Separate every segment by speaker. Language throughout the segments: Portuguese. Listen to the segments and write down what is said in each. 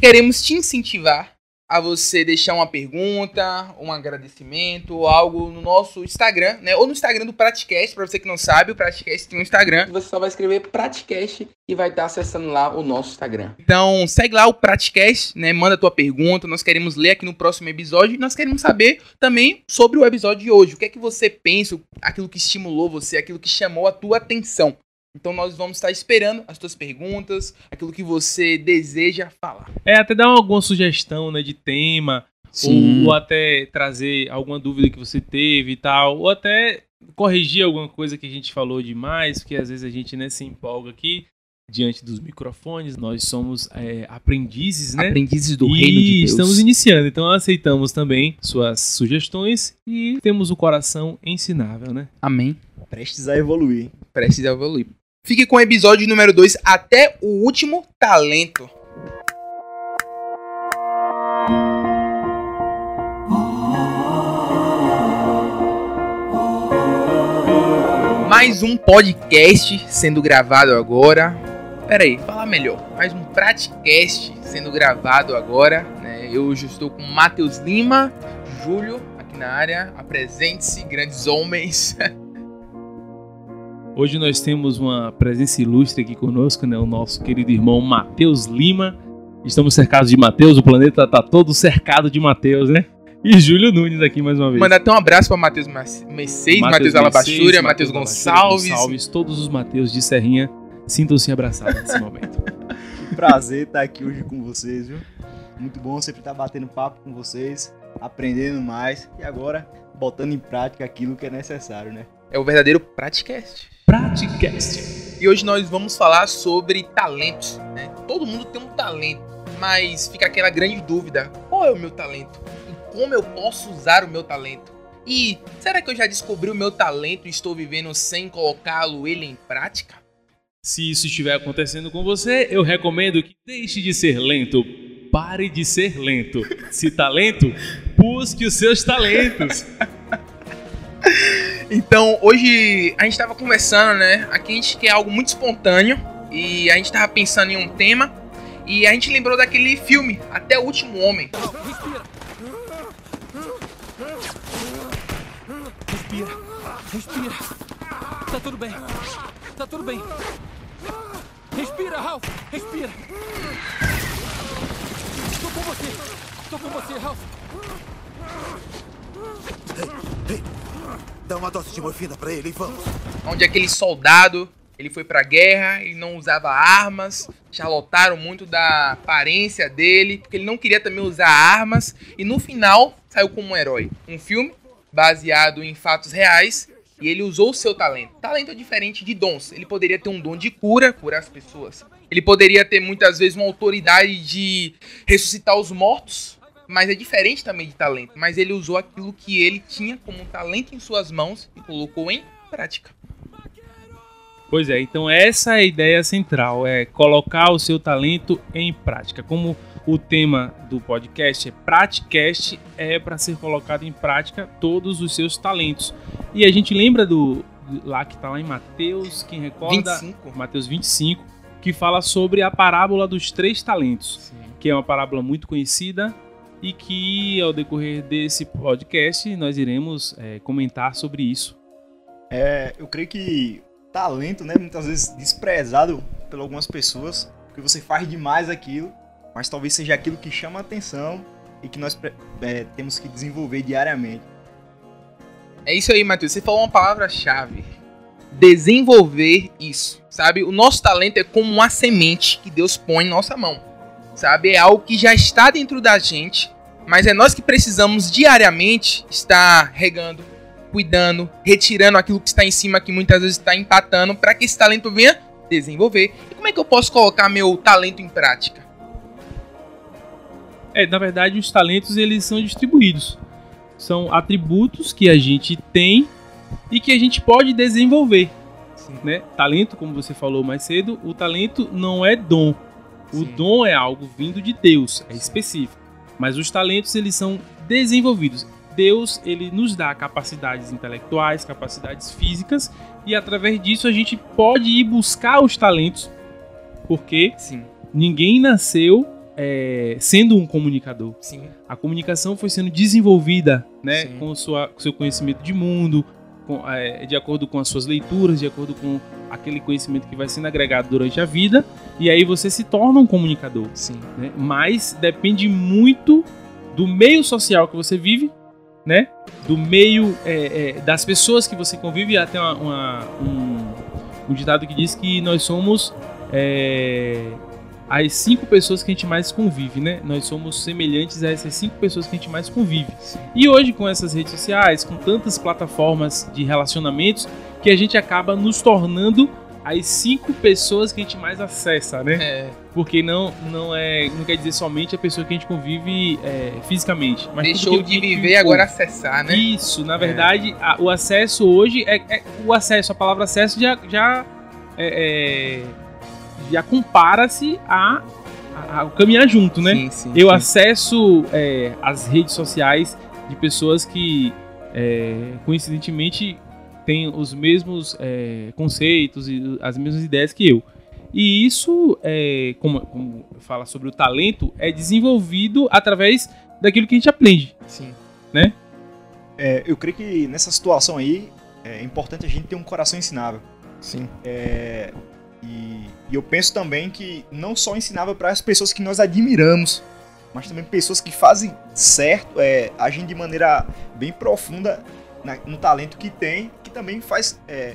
Speaker 1: queremos te incentivar a você deixar uma pergunta, um agradecimento, algo no nosso Instagram, né? Ou no Instagram do Praticast, para você que não sabe, o Praticast tem um Instagram. Você só vai escrever Praticast e vai estar acessando lá o nosso Instagram. Então, segue lá o Praticast, né? Manda tua pergunta, nós queremos ler aqui no próximo episódio e nós queremos saber também sobre o episódio de hoje. O que é que você pensa, aquilo que estimulou você, aquilo que chamou a tua atenção. Então nós vamos estar esperando as tuas perguntas, aquilo que você deseja falar.
Speaker 2: É, até dar alguma sugestão, né, de tema, ou, ou, até trazer alguma dúvida que você teve e tal, ou até corrigir alguma coisa que a gente falou demais, porque às vezes a gente né, se empolga aqui diante dos microfones, nós somos é, aprendizes, né?
Speaker 1: Aprendizes do
Speaker 2: e
Speaker 1: reino de Deus.
Speaker 2: estamos iniciando, então aceitamos também suas sugestões e temos o coração ensinável, né?
Speaker 1: Amém.
Speaker 3: Prestes a evoluir.
Speaker 1: Prestes a evoluir. Fique com o episódio número 2 até o último talento. Mais um podcast sendo gravado agora. Pera aí, falar melhor. Mais um Praticast sendo gravado agora. Né? Eu hoje estou com Matheus Lima, Júlio aqui na área. Apresente-se, grandes homens.
Speaker 2: Hoje nós temos uma presença ilustre aqui conosco, né? O nosso querido irmão Matheus Lima. Estamos cercados de Matheus, o planeta está todo cercado de Matheus, né? E Júlio Nunes aqui mais uma vez.
Speaker 1: Mandar até um abraço para Matheus Mercedes, Matheus Alabachúria, Matheus Gonçalves.
Speaker 2: Gonçalves. Todos os Matheus de Serrinha sintam-se abraçados nesse momento.
Speaker 3: Que prazer estar aqui hoje com vocês, viu? Muito bom sempre estar batendo papo com vocês, aprendendo mais e agora botando em prática aquilo que é necessário, né?
Speaker 1: É o verdadeiro Praticast.
Speaker 2: Praticast.
Speaker 1: E hoje nós vamos falar sobre talentos. Né? Todo mundo tem um talento, mas fica aquela grande dúvida: qual é o meu talento? E como eu posso usar o meu talento? E será que eu já descobri o meu talento e estou vivendo sem colocá-lo ele em prática?
Speaker 2: Se isso estiver acontecendo com você, eu recomendo que deixe de ser lento. Pare de ser lento. Se talento, busque os seus talentos.
Speaker 1: Então, hoje a gente estava conversando, né? Aqui a gente quer algo muito espontâneo e a gente estava pensando em um tema e a gente lembrou daquele filme, Até o Último Homem.
Speaker 4: Respira. Respira. Respira. Tá tudo bem. Tá tudo bem. Respira, Ralph. Respira. Tô com você. Tô com você, Ralph.
Speaker 5: Ei, ei. Dá uma dose de morfina pra ele e vamos.
Speaker 1: Onde aquele soldado, ele foi pra guerra, ele não usava armas, charlotaram muito da aparência dele, porque ele não queria também usar armas, e no final saiu como um herói. Um filme baseado em fatos reais, e ele usou o seu talento. Talento é diferente de dons. Ele poderia ter um dom de cura, curar as pessoas. Ele poderia ter muitas vezes uma autoridade de ressuscitar os mortos, mas é diferente também de talento. Mas ele usou aquilo que ele tinha como um talento em suas mãos e colocou em prática.
Speaker 2: Pois é, então essa é a ideia central, é colocar o seu talento em prática. Como o tema do podcast é Praticast, é para ser colocado em prática todos os seus talentos. E a gente lembra do lá que está lá em Mateus, quem recorda?
Speaker 1: 25.
Speaker 2: Mateus 25, que fala sobre a parábola dos três talentos,
Speaker 1: Sim.
Speaker 2: que é uma parábola muito conhecida e que ao decorrer desse podcast nós iremos é, comentar sobre isso.
Speaker 3: É, eu creio que talento, né, muitas vezes desprezado por algumas pessoas, porque você faz demais aquilo, mas talvez seja aquilo que chama a atenção e que nós é, temos que desenvolver diariamente.
Speaker 1: É isso aí, Matheus. Você falou uma palavra-chave. Desenvolver isso, sabe? O nosso talento é como uma semente que Deus põe em nossa mão, sabe? É algo que já está dentro da gente, mas é nós que precisamos diariamente estar regando, cuidando, retirando aquilo que está em cima, que muitas vezes está empatando, para que esse talento venha desenvolver. E como é que eu posso colocar meu talento em prática?
Speaker 2: É, na verdade, os talentos eles são distribuídos. São atributos que a gente tem e que a gente pode desenvolver. Né? Talento, como você falou mais cedo, o talento não é dom. O
Speaker 1: Sim.
Speaker 2: dom é algo vindo de Deus, é específico. Mas os talentos eles são desenvolvidos. Deus ele nos dá capacidades intelectuais, capacidades físicas e através disso a gente pode ir buscar os talentos, porque
Speaker 1: Sim.
Speaker 2: ninguém nasceu é, sendo um comunicador.
Speaker 1: Sim.
Speaker 2: A comunicação foi sendo desenvolvida, né,
Speaker 1: Sim.
Speaker 2: com o sua, seu conhecimento de mundo, com, é, de acordo com as suas leituras, de acordo com aquele conhecimento que vai sendo agregado durante a vida, e aí você se torna um comunicador.
Speaker 1: Sim.
Speaker 2: né? Mas depende muito do meio social que você vive, né? Do meio é, é, das pessoas que você convive. Até uma, uma- um, um ditado que diz que nós somos é, as cinco pessoas que a gente mais convive, né? Nós somos semelhantes a essas cinco pessoas que a gente mais convive. E hoje com essas redes sociais, com tantas plataformas de relacionamentos, que a gente acaba nos tornando as cinco pessoas que a gente mais acessa, né?
Speaker 1: É,
Speaker 2: Porque não, não, é, não quer dizer somente a pessoa que a gente convive é, fisicamente. Mas
Speaker 1: deixou de viver e agora acessar, né?
Speaker 2: Isso, na verdade, a- o acesso hoje é, é- o acesso, a palavra acesso já já é, é, já compara-se a, a, ao caminhar junto, né?
Speaker 1: Sim, sim,
Speaker 2: Eu
Speaker 1: sim.
Speaker 2: acesso é, as redes sociais de pessoas que é, coincidentemente têm os mesmos é, conceitos e as mesmas ideias que eu. E isso, é, como, como fala sobre o talento, é desenvolvido através daquilo que a gente aprende.
Speaker 1: Sim.
Speaker 3: É, eu creio que nessa situação aí é importante a gente ter um coração ensinável.
Speaker 1: Sim.
Speaker 3: É, e, e eu penso também que não só ensinável para as pessoas que nós admiramos, mas também pessoas que fazem certo, é, agem de maneira bem profunda na- no talento que tem, que também faz. é,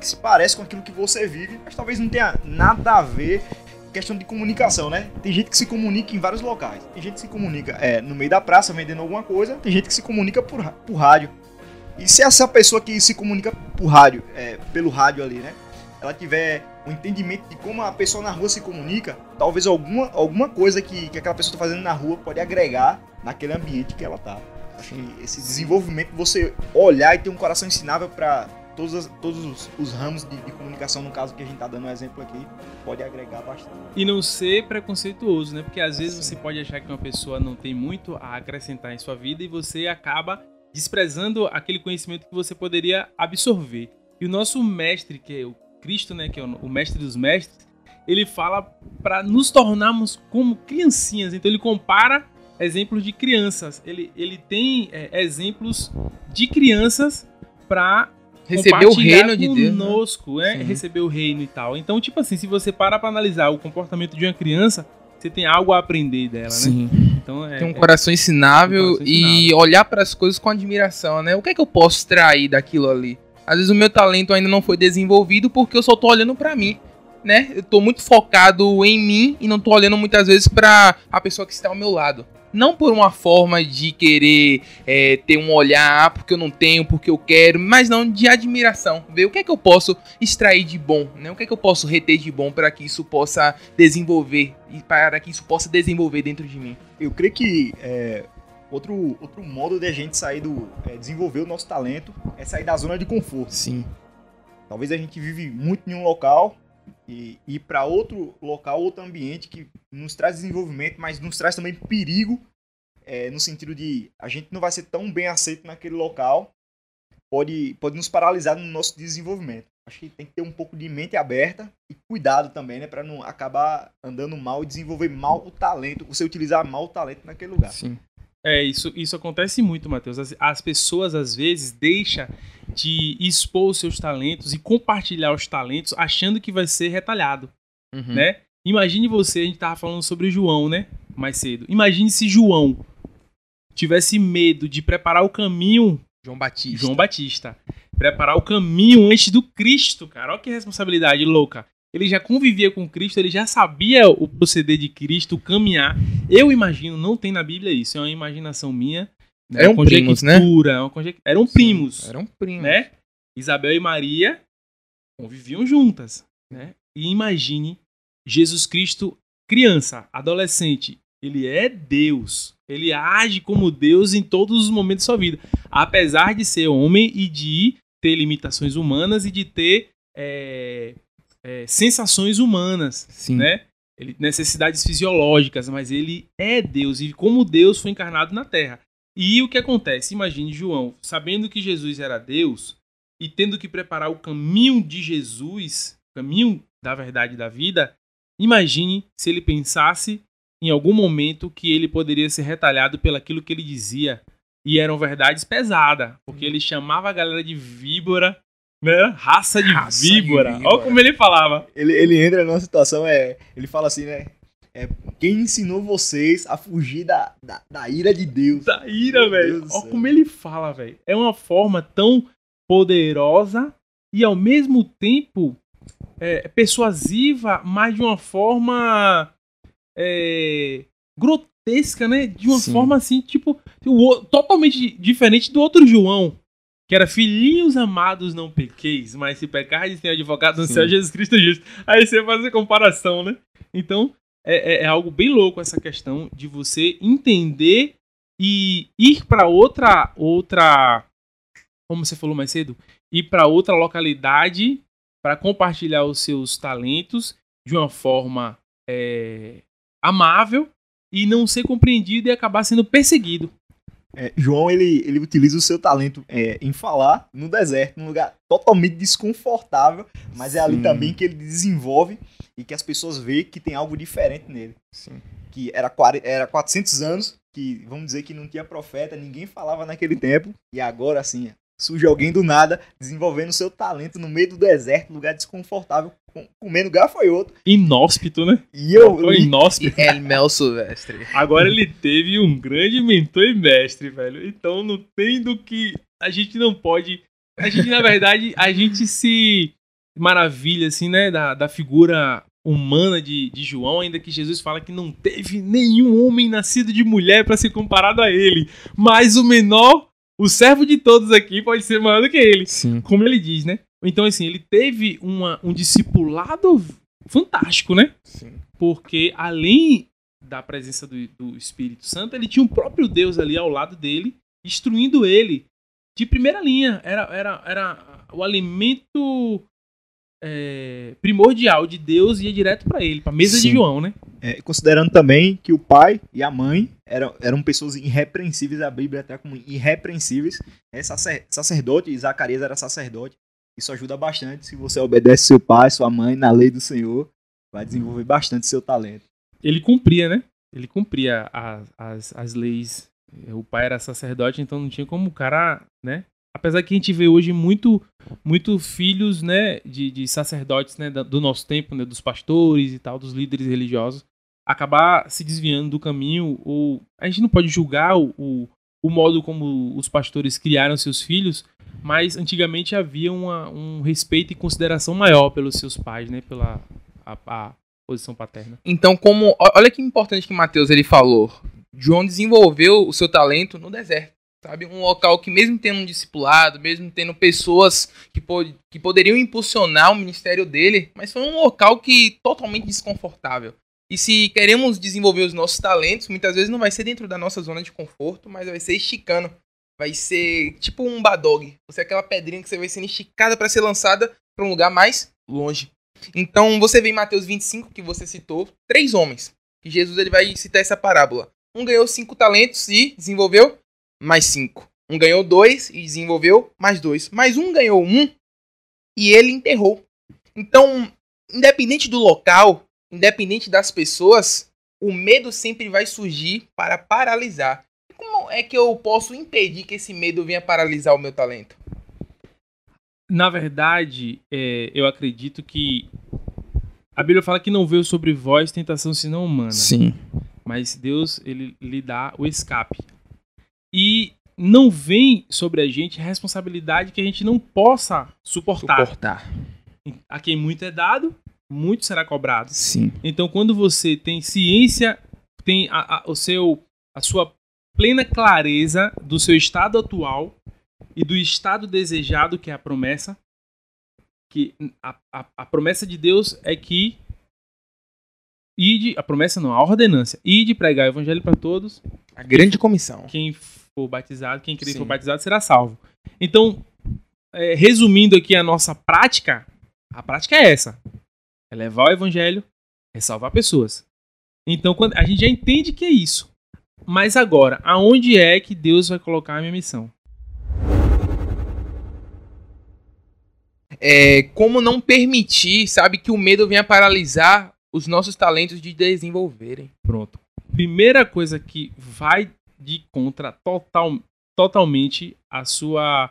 Speaker 3: que se parece com aquilo que você vive, mas talvez não tenha nada a ver questão de comunicação, né? Tem gente que se comunica em vários locais. Tem gente que se comunica é, no meio da praça vendendo alguma coisa, tem gente que se comunica por, por rádio. E se essa pessoa que se comunica por rádio, é, pelo rádio ali, né? Ela tiver um entendimento de como a pessoa na rua se comunica, talvez alguma, alguma coisa que, que aquela pessoa está fazendo na rua pode agregar naquele ambiente que ela tá. Acho que esse desenvolvimento, você olhar e ter um coração ensinável para todos, as- todos os, os ramos de, de comunicação, no caso que a gente tá dando um exemplo aqui, pode agregar bastante.
Speaker 2: E não ser preconceituoso, né? Porque às vezes
Speaker 3: Sim.
Speaker 2: você pode achar que uma pessoa não tem muito a acrescentar em sua vida e você acaba desprezando aquele conhecimento que você poderia absorver. E o nosso mestre, que é o Cristo, né, que é o mestre dos mestres, ele fala para nos tornarmos como criancinhas. Então ele compara exemplos de crianças. Ele, ele tem é, exemplos de crianças para
Speaker 1: Receber o reino de Deus. né?
Speaker 2: conosco, é,
Speaker 1: Sim.
Speaker 2: receber o reino e tal. Então, tipo assim, se você para pra analisar o comportamento de uma criança, você tem algo a aprender dela, né?
Speaker 1: Sim.
Speaker 2: Então, é,
Speaker 1: Tem um
Speaker 2: é-
Speaker 1: coração ensinável
Speaker 2: um coração
Speaker 1: e olhar para as coisas com admiração, né? O que é que eu posso extrair daquilo ali? Às vezes o meu talento ainda não foi desenvolvido porque eu só tô olhando para mim, né? Eu tô muito focado em mim e não tô olhando muitas vezes para a pessoa que está ao meu lado. Não por uma forma de querer é, ter um olhar, ah, porque eu não tenho, porque eu quero, mas não de admiração. Ver o que é que eu posso extrair de bom, né? O que é que eu posso reter de bom para que isso possa desenvolver e para que isso possa desenvolver dentro de mim.
Speaker 3: Eu creio que é, outro, outro modo de a gente sair do. é, desenvolver o nosso talento é sair da zona de conforto.
Speaker 1: Sim.
Speaker 3: Talvez a gente vive muito em um local e ir para outro local, outro ambiente que nos traz desenvolvimento, mas nos traz também perigo, é, no sentido de a gente não vai ser tão bem aceito naquele local, pode, pode nos paralisar no nosso desenvolvimento. Acho que tem que ter um pouco de mente aberta e cuidado também, né, para não acabar andando mal e desenvolver mal o talento, você utilizar mal o talento naquele lugar.
Speaker 1: Sim.
Speaker 2: É, isso, isso acontece muito, Matheus. As, as pessoas, às vezes, deixam de expor os seus talentos e compartilhar os talentos achando que vai ser retalhado,
Speaker 1: Uhum.
Speaker 2: né? Imagine você, a gente tava falando sobre João, né? Mais cedo. Imagine se João tivesse medo de preparar o caminho
Speaker 1: João Batista.
Speaker 2: João Batista. Preparar o caminho antes do Cristo, cara. Olha que responsabilidade louca. Ele já convivia com Cristo, ele já sabia o proceder de Cristo, o caminhar. Eu imagino, não tem na Bíblia isso, é uma imaginação minha. é
Speaker 1: Eram
Speaker 2: uma
Speaker 1: primos, né?
Speaker 2: conjectura, é Eram primos,
Speaker 1: Eram primos.
Speaker 2: né? Isabel e Maria conviviam juntas, né? E imagine Jesus Cristo criança, adolescente. Ele é Deus. Ele age como Deus em todos os momentos da sua vida. Apesar de ser homem e de ter limitações humanas e de ter é, é, sensações humanas,
Speaker 1: Sim.
Speaker 2: né? Ele, necessidades fisiológicas, mas ele é Deus e como Deus foi encarnado na Terra. E o que acontece? Imagine João, sabendo que Jesus era Deus e tendo que preparar o caminho de Jesus, o caminho da verdade e da vida, imagine se ele pensasse em algum momento que ele poderia ser retalhado pelaquilo que ele dizia. E eram verdades pesadas, porque ele chamava a galera de víbora, né? Raça de
Speaker 1: Raça de
Speaker 2: víbora.
Speaker 1: víbora.
Speaker 2: Olha como ele falava.
Speaker 3: Ele, ele entra numa situação, é, ele fala assim, né? É, quem ensinou vocês a fugir da, da, da ira de Deus?
Speaker 2: Da ira, velho. Olha
Speaker 3: céu.
Speaker 2: como ele fala, velho. É uma forma tão poderosa e ao mesmo tempo é, persuasiva, mas de uma forma é, grotesca, né? De uma
Speaker 1: Sim.
Speaker 2: forma assim, tipo, totalmente diferente do outro João. Que era filhinhos amados, não pequeis, mas se pecardes tem advogado no
Speaker 1: Sim.
Speaker 2: céu, Jesus Cristo justo. Aí você faz a comparação, né? Então, é, é- é algo bem louco essa questão de você entender e ir para outra outra como você falou mais cedo ir para outra localidade para compartilhar os seus talentos de uma forma é, amável e não ser compreendido e acabar sendo perseguido
Speaker 3: É, João, ele, ele utiliza o seu talento é, em falar no deserto, num lugar totalmente desconfortável, mas é ali
Speaker 1: Sim.
Speaker 3: também que ele desenvolve e que as pessoas veem que tem algo diferente nele.
Speaker 1: Sim.
Speaker 3: Que era, quare- era 400 anos, que vamos dizer que não tinha profeta, ninguém falava naquele tempo, e agora assim, surge alguém do nada desenvolvendo o seu talento no meio do deserto, lugar desconfortável, com- comendo gafanhoto.
Speaker 2: inóspito né
Speaker 3: E eu,
Speaker 2: Foi inóspito
Speaker 1: El Mel Silvestre.
Speaker 2: Agora ele teve um grande mentor e mestre, velho. Então não tem do que. A gente não pode. A gente, na verdade, a gente se maravilha, assim, né? Da, da figura humana de, de João, ainda que Jesus fala que não teve nenhum homem nascido de mulher para ser comparado a ele. Mas o menor, o servo de todos aqui, pode ser maior do que ele
Speaker 1: Sim.
Speaker 2: como ele diz, né? Então, assim, ele teve uma, um discipulado fantástico, né?
Speaker 1: Sim.
Speaker 2: Porque além da presença do, do Espírito Santo, ele tinha o próprio Deus ali ao lado dele, instruindo ele de primeira linha. Era, era, era o alimento é, primordial de Deus ia direto para ele, para mesa de
Speaker 1: Sim.
Speaker 2: João, né?
Speaker 3: É, considerando também que o pai e a mãe eram, eram pessoas irrepreensíveis, a Bíblia até como irrepreensíveis. É sacer, sacerdote, Zacarias era sacerdote. Isso ajuda bastante. Se você obedece seu pai, sua mãe na lei do Senhor, vai desenvolver bastante seu talento.
Speaker 2: Ele cumpria, né? Ele cumpria a- as, as leis. O pai era sacerdote, então não tinha como o cara, né? Apesar que a gente vê hoje muito, muito filhos, né, de, de sacerdotes, né, do nosso tempo, né, dos pastores e tal, dos líderes religiosos, acabar se desviando do caminho, ou a gente não pode julgar o, o, modo como os pastores criaram seus filhos, mas antigamente havia uma, um respeito e consideração maior pelos seus pais, né, pela a, a posição paterna.
Speaker 1: Então, como. Olha que importante que Mateus ele falou. João desenvolveu o seu talento no deserto. Sabe? Um local que, mesmo tendo um discipulado, mesmo tendo pessoas que, po- que poderiam impulsionar o ministério dele, mas foi um local que totalmente desconfortável. E se queremos desenvolver os nossos talentos, muitas vezes não vai ser dentro da nossa zona de conforto, mas vai ser esticando. Vai ser tipo um badog. Você é aquela pedrinha que você vai sendo esticada para ser lançada para um lugar mais longe. Então você vê em Mateus 25, que você citou, três homens. Que Jesus ele vai citar essa parábola. Um ganhou cinco talentos e desenvolveu mais cinco. Um ganhou dois e desenvolveu mais dois. Mais um ganhou um e ele enterrou. Então, independente do local, independente das pessoas, o medo sempre vai surgir para paralisar. Como é que eu posso impedir que esse medo venha paralisar o meu talento?
Speaker 2: Na verdade, é, eu acredito que a Bíblia fala que não veio sobre vós tentação senão humana.
Speaker 1: Sim.
Speaker 2: Mas Deus, ele lhe dá o escape. E não vem sobre a gente responsabilidade que a gente não possa suportar.
Speaker 1: Suportar.
Speaker 2: A quem muito é dado, muito será cobrado.
Speaker 1: Sim.
Speaker 2: Então, quando você tem ciência, tem a, a- o seu, a sua plena clareza do seu estado atual e do estado desejado, que é a promessa, que a, a, a promessa de Deus é que ide, a promessa não, a ordenância, ide pregar o evangelho para todos,
Speaker 1: A grande comissão.
Speaker 2: quem for batizado, quem crer
Speaker 1: Sim.
Speaker 2: for batizado será salvo. Então, é, resumindo aqui a nossa prática, a prática é essa: é levar o evangelho, é salvar pessoas. Então, quando, a gente já entende que é isso. Mas agora, aonde é que Deus vai colocar a minha missão?
Speaker 1: é, como não permitir, sabe, que o medo venha paralisar os nossos talentos de desenvolverem.
Speaker 2: Pronto. Primeira coisa que vai de contra total, totalmente a sua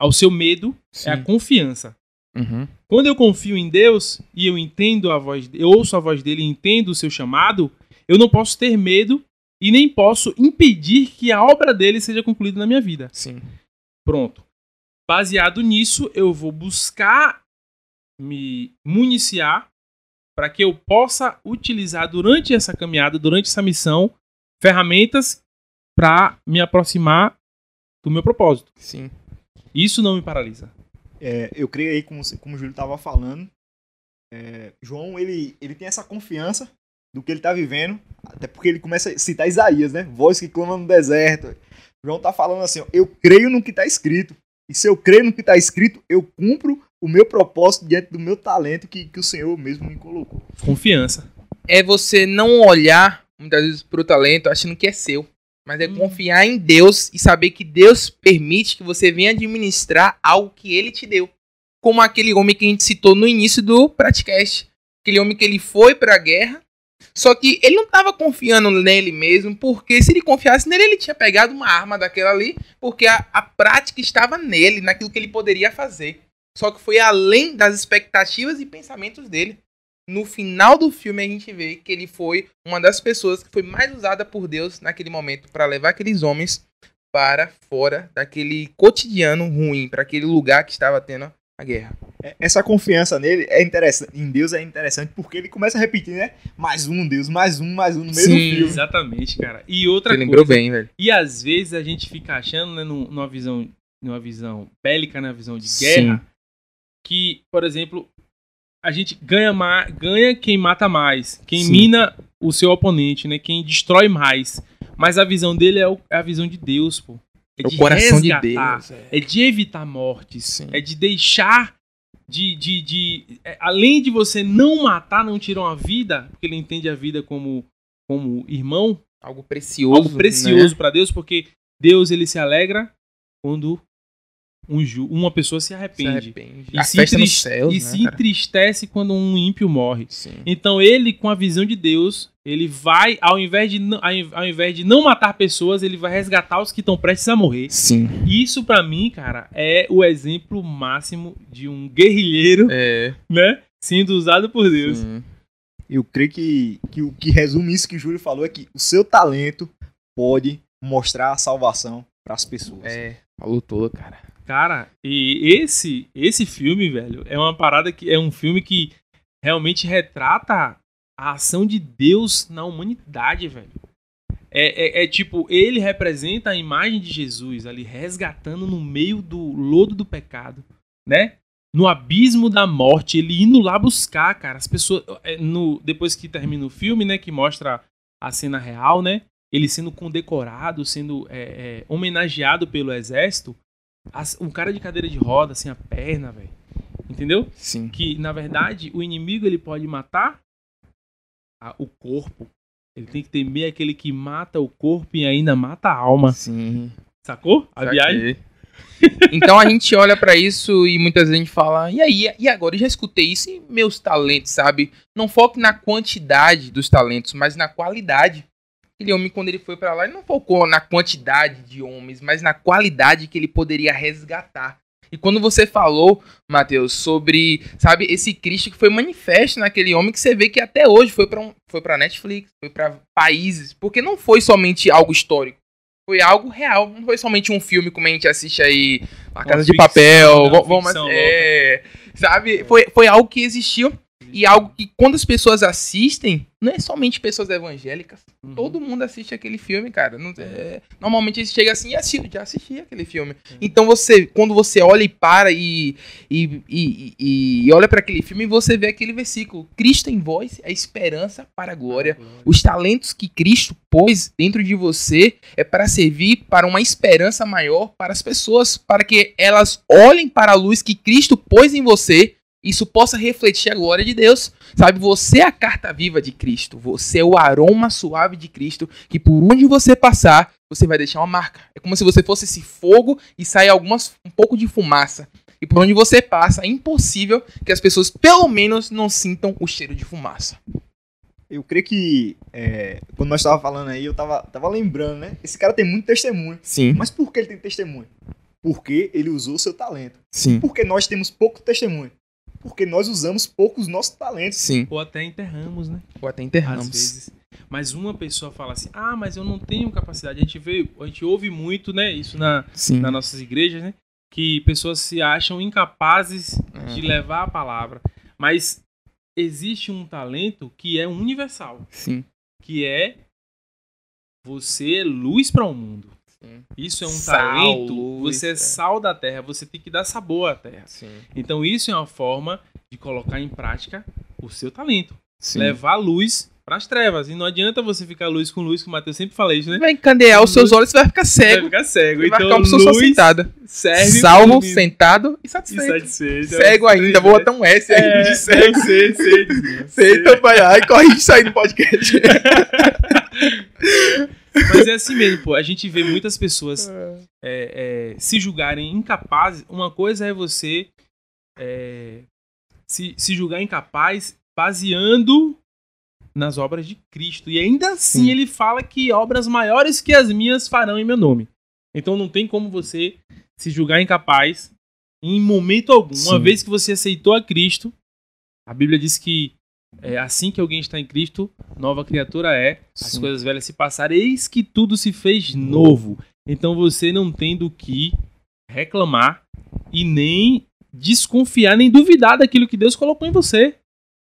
Speaker 2: ao seu medo é a
Speaker 1: Sim.
Speaker 2: confiança.
Speaker 1: Uhum.
Speaker 2: Quando eu confio em Deus e eu entendo a voz, eu ouço a voz dele e entendo o seu chamado, eu não posso ter medo e nem posso impedir que a obra dele seja concluída na minha vida.
Speaker 1: Sim.
Speaker 2: Pronto. Baseado nisso, eu vou buscar me municiar para que eu possa utilizar durante essa caminhada, durante essa missão, ferramentas para me aproximar do meu propósito.
Speaker 1: Sim.
Speaker 2: Isso não me paralisa.
Speaker 3: É, eu creio aí, como, como o Júlio estava falando, é, João, ele, ele tem essa confiança do que ele está vivendo, até porque ele começa a citar Isaías, né? Voz que clama no deserto. João tá falando assim, ó, eu creio no que está escrito. E se eu creio no que está escrito, eu cumpro o meu propósito diante do meu talento que, que o Senhor mesmo me colocou.
Speaker 2: Confiança.
Speaker 1: É você não olhar, muitas vezes, pro talento achando que é seu. Mas é
Speaker 2: Hum.
Speaker 1: confiar em Deus e saber que Deus permite que você venha administrar algo que Ele te deu. Como aquele homem que a gente citou no início do Praticast. Aquele homem que ele foi pra guerra, só que ele não estava confiando nele mesmo, porque se ele confiasse nele, ele tinha pegado uma arma daquela ali, porque a, a prática estava nele, naquilo que ele poderia fazer. Só que foi além das expectativas e pensamentos dele. No final do filme a gente vê que ele foi uma das pessoas que foi mais usada por Deus naquele momento para levar aqueles homens para fora daquele cotidiano ruim, para aquele lugar que estava tendo a guerra.
Speaker 3: É, Essa confiança nele é interessante, em Deus é interessante porque ele começa a repetir, né? Mais um Deus, mais um, mais um no meio
Speaker 1: Sim.
Speaker 3: do filme.
Speaker 2: Exatamente, cara. E outra
Speaker 1: Você lembrou
Speaker 2: coisa,
Speaker 1: bem, velho.
Speaker 2: E às vezes a gente fica achando, né, num- numa visão, numa visão bélica, na visão de guerra, que, por exemplo, a gente ganha, ganha quem mata mais, quem
Speaker 1: Sim.
Speaker 2: mina o seu oponente, né, quem destrói mais. Mas a visão dele é, o- é a visão de Deus, pô.
Speaker 1: É o coração de
Speaker 2: resgatar,
Speaker 1: Deus. é.
Speaker 2: É de evitar mortes.
Speaker 1: Sim.
Speaker 2: É de deixar de. de, de é, além de você não matar, não tirar uma vida, porque ele entende a vida como, como irmão,
Speaker 1: Algo precioso.
Speaker 2: algo precioso
Speaker 1: né?
Speaker 2: pra Deus, porque Deus ele se alegra quando um ju- uma pessoa se
Speaker 1: Se
Speaker 2: arrepende.
Speaker 1: arrepende.
Speaker 2: E,
Speaker 1: A
Speaker 2: se,
Speaker 1: festa nos
Speaker 2: entriste-
Speaker 1: céus,
Speaker 2: e
Speaker 1: né,
Speaker 2: se
Speaker 1: cara?
Speaker 2: entristece quando um ímpio morre.
Speaker 1: Sim.
Speaker 2: Então ele, com a visão de Deus, ele vai, ao invés de, não- ao in- ao invés de não matar pessoas, ele vai resgatar os que estão prestes a morrer.
Speaker 1: Sim.
Speaker 2: Isso pra mim, cara, é o exemplo máximo de um guerrilheiro,
Speaker 1: É.
Speaker 2: né, sendo usado por Deus.
Speaker 1: sim.
Speaker 3: Eu creio que, que o que resume isso que o Júlio falou é que o seu talento pode mostrar a salvação para as pessoas.
Speaker 1: É. Falou tudo, cara.
Speaker 2: Cara, e esse esse filme, velho, é uma parada que é um filme que realmente retrata a ação de Deus na humanidade, velho. É, é- é tipo, ele representa a imagem de Jesus ali resgatando no meio do lodo do pecado, né? No abismo da morte, ele indo lá buscar, cara. As pessoas. é, No, depois que termina o filme, né? Que mostra a cena real, né? Ele sendo condecorado, sendo é, é, homenageado pelo exército. As- um cara de cadeira de roda, assim, a perna, velho. Entendeu?
Speaker 1: Sim.
Speaker 2: Que, na verdade, o inimigo ele pode matar a- o corpo. Ele tem que temer aquele que mata o corpo e ainda mata a alma.
Speaker 1: Sim.
Speaker 2: Sacou? A
Speaker 1: Saquei.
Speaker 2: viagem?
Speaker 1: Então a gente olha pra isso e muitas vezes a gente fala, e aí, e agora? Eu já escutei isso e meus talentos, sabe? Não foque na quantidade dos talentos, mas na qualidade. Aquele homem, quando ele foi pra lá, ele não focou na quantidade de homens, mas na qualidade que ele poderia resgatar. E quando você falou, Matheus, sobre, sabe, esse Cristo que foi manifesto naquele homem que você vê que até hoje foi pra um, foi para Netflix, foi pra países, porque não foi somente algo histórico. Foi algo real, não foi somente um filme como a gente assiste aí, A Casa de
Speaker 2: ficção,
Speaker 1: Papel,
Speaker 2: né?
Speaker 1: Vamos,
Speaker 2: ficção
Speaker 1: é, sabe? Foi, foi algo que existiu e algo que quando as pessoas assistem, não é somente pessoas evangélicas,
Speaker 2: Uhum.
Speaker 1: todo mundo assiste aquele filme, cara. Não- é, normalmente eles chegam assim e assistem, já assisti aquele filme. Então você, quando você olha e para e, e, e, e- e olha para aquele filme, você vê aquele versículo: Cristo em vós é esperança para a glória. Os talentos que Cristo pôs dentro de você é para servir para uma esperança maior para as pessoas, para que elas olhem para a luz que Cristo pôs em você. Isso possa refletir a glória de Deus. Sabe, você é a carta viva de Cristo. Você é o aroma suave de Cristo. Que por onde você passar, você vai deixar uma marca. É como se você fosse esse fogo e sair algumas, um pouco de fumaça. E por onde você passa, é impossível que as pessoas, pelo menos, não sintam o cheiro de fumaça.
Speaker 3: Eu creio que é, quando nós estávamos falando aí, eu tava, tava lembrando, né? Esse cara tem muito testemunho.
Speaker 1: Sim.
Speaker 3: Mas por que ele tem testemunho? Porque ele usou o seu talento.
Speaker 1: Sim.
Speaker 3: Porque nós temos pouco testemunho. Porque nós usamos poucos nossos talentos.
Speaker 1: Sim.
Speaker 2: Ou até enterramos, né?
Speaker 1: Ou até
Speaker 2: Às
Speaker 1: enterramos.
Speaker 2: vezes. Mas uma pessoa fala assim: ah, mas eu não tenho capacidade. A gente vê, a gente ouve muito, né? Isso na,
Speaker 1: Sim.
Speaker 2: nas nossas igrejas, né? Que pessoas se acham incapazes
Speaker 1: É.
Speaker 2: de levar a palavra. Mas existe um talento que é universal,
Speaker 1: Sim.
Speaker 2: que é você é luz para o mundo.
Speaker 1: Sim.
Speaker 2: Isso é um
Speaker 1: Sal,
Speaker 2: talento.
Speaker 1: luz,
Speaker 2: você é
Speaker 1: é.
Speaker 2: sal da terra. Você tem que dar sabor à terra.
Speaker 1: Sim.
Speaker 2: Então isso é uma forma de colocar em prática o seu talento.
Speaker 1: Sim.
Speaker 2: Levar luz para as trevas. E não adianta você ficar luz com luz, que o Matheus sempre fala isso, né?
Speaker 1: Vai encandear os seus olhos, você vai ficar
Speaker 2: Vai
Speaker 1: cego.
Speaker 2: ficar cego.
Speaker 1: Vai
Speaker 2: Então
Speaker 1: ficar uma pessoa só
Speaker 2: luz
Speaker 1: sentada.
Speaker 2: serve
Speaker 1: Salvo, sentado e
Speaker 2: e
Speaker 1: satisfeito.
Speaker 2: satisfeito.
Speaker 1: Cego ainda, vou botar um S aí
Speaker 2: É,
Speaker 1: de cego.
Speaker 2: sei, sei, sei.
Speaker 1: Sei também. Ai, corrige isso aí no podcast.
Speaker 2: É assim mesmo, pô. A gente vê muitas pessoas é, é, se julgarem incapazes. Uma coisa é você é, se, se julgar incapaz baseando nas obras de Cristo. E ainda assim
Speaker 1: Sim.
Speaker 2: ele fala que obras maiores que as minhas farão em meu nome. Então não tem como você se julgar incapaz em momento algum. Uma
Speaker 1: Sim.
Speaker 2: vez que você aceitou a Cristo, a Bíblia diz que é assim que alguém está em Cristo, nova criatura é. As
Speaker 1: Sim.
Speaker 2: coisas velhas se passaram, eis que tudo se fez novo. Então você não tem do que reclamar e nem desconfiar, nem duvidar daquilo que Deus colocou em você.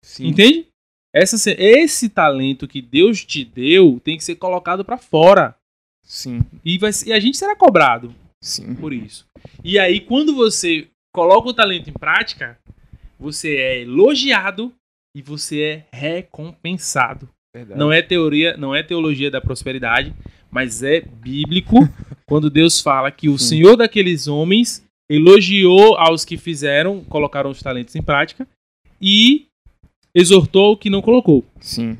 Speaker 1: Sim.
Speaker 2: Entende? Essa, se- esse talento que Deus te deu tem que ser colocado para fora.
Speaker 1: Sim.
Speaker 2: E, vai, e a gente será cobrado
Speaker 1: Sim.
Speaker 2: por isso. E aí, quando você coloca o talento em prática, você é elogiado e você é recompensado.
Speaker 1: Verdade.
Speaker 2: Não é teoria, não é teologia da prosperidade, mas é bíblico quando Deus fala que o
Speaker 1: Sim.
Speaker 2: Senhor daqueles homens elogiou aos que fizeram, colocaram os talentos em prática e exortou o que não colocou.
Speaker 1: Sim.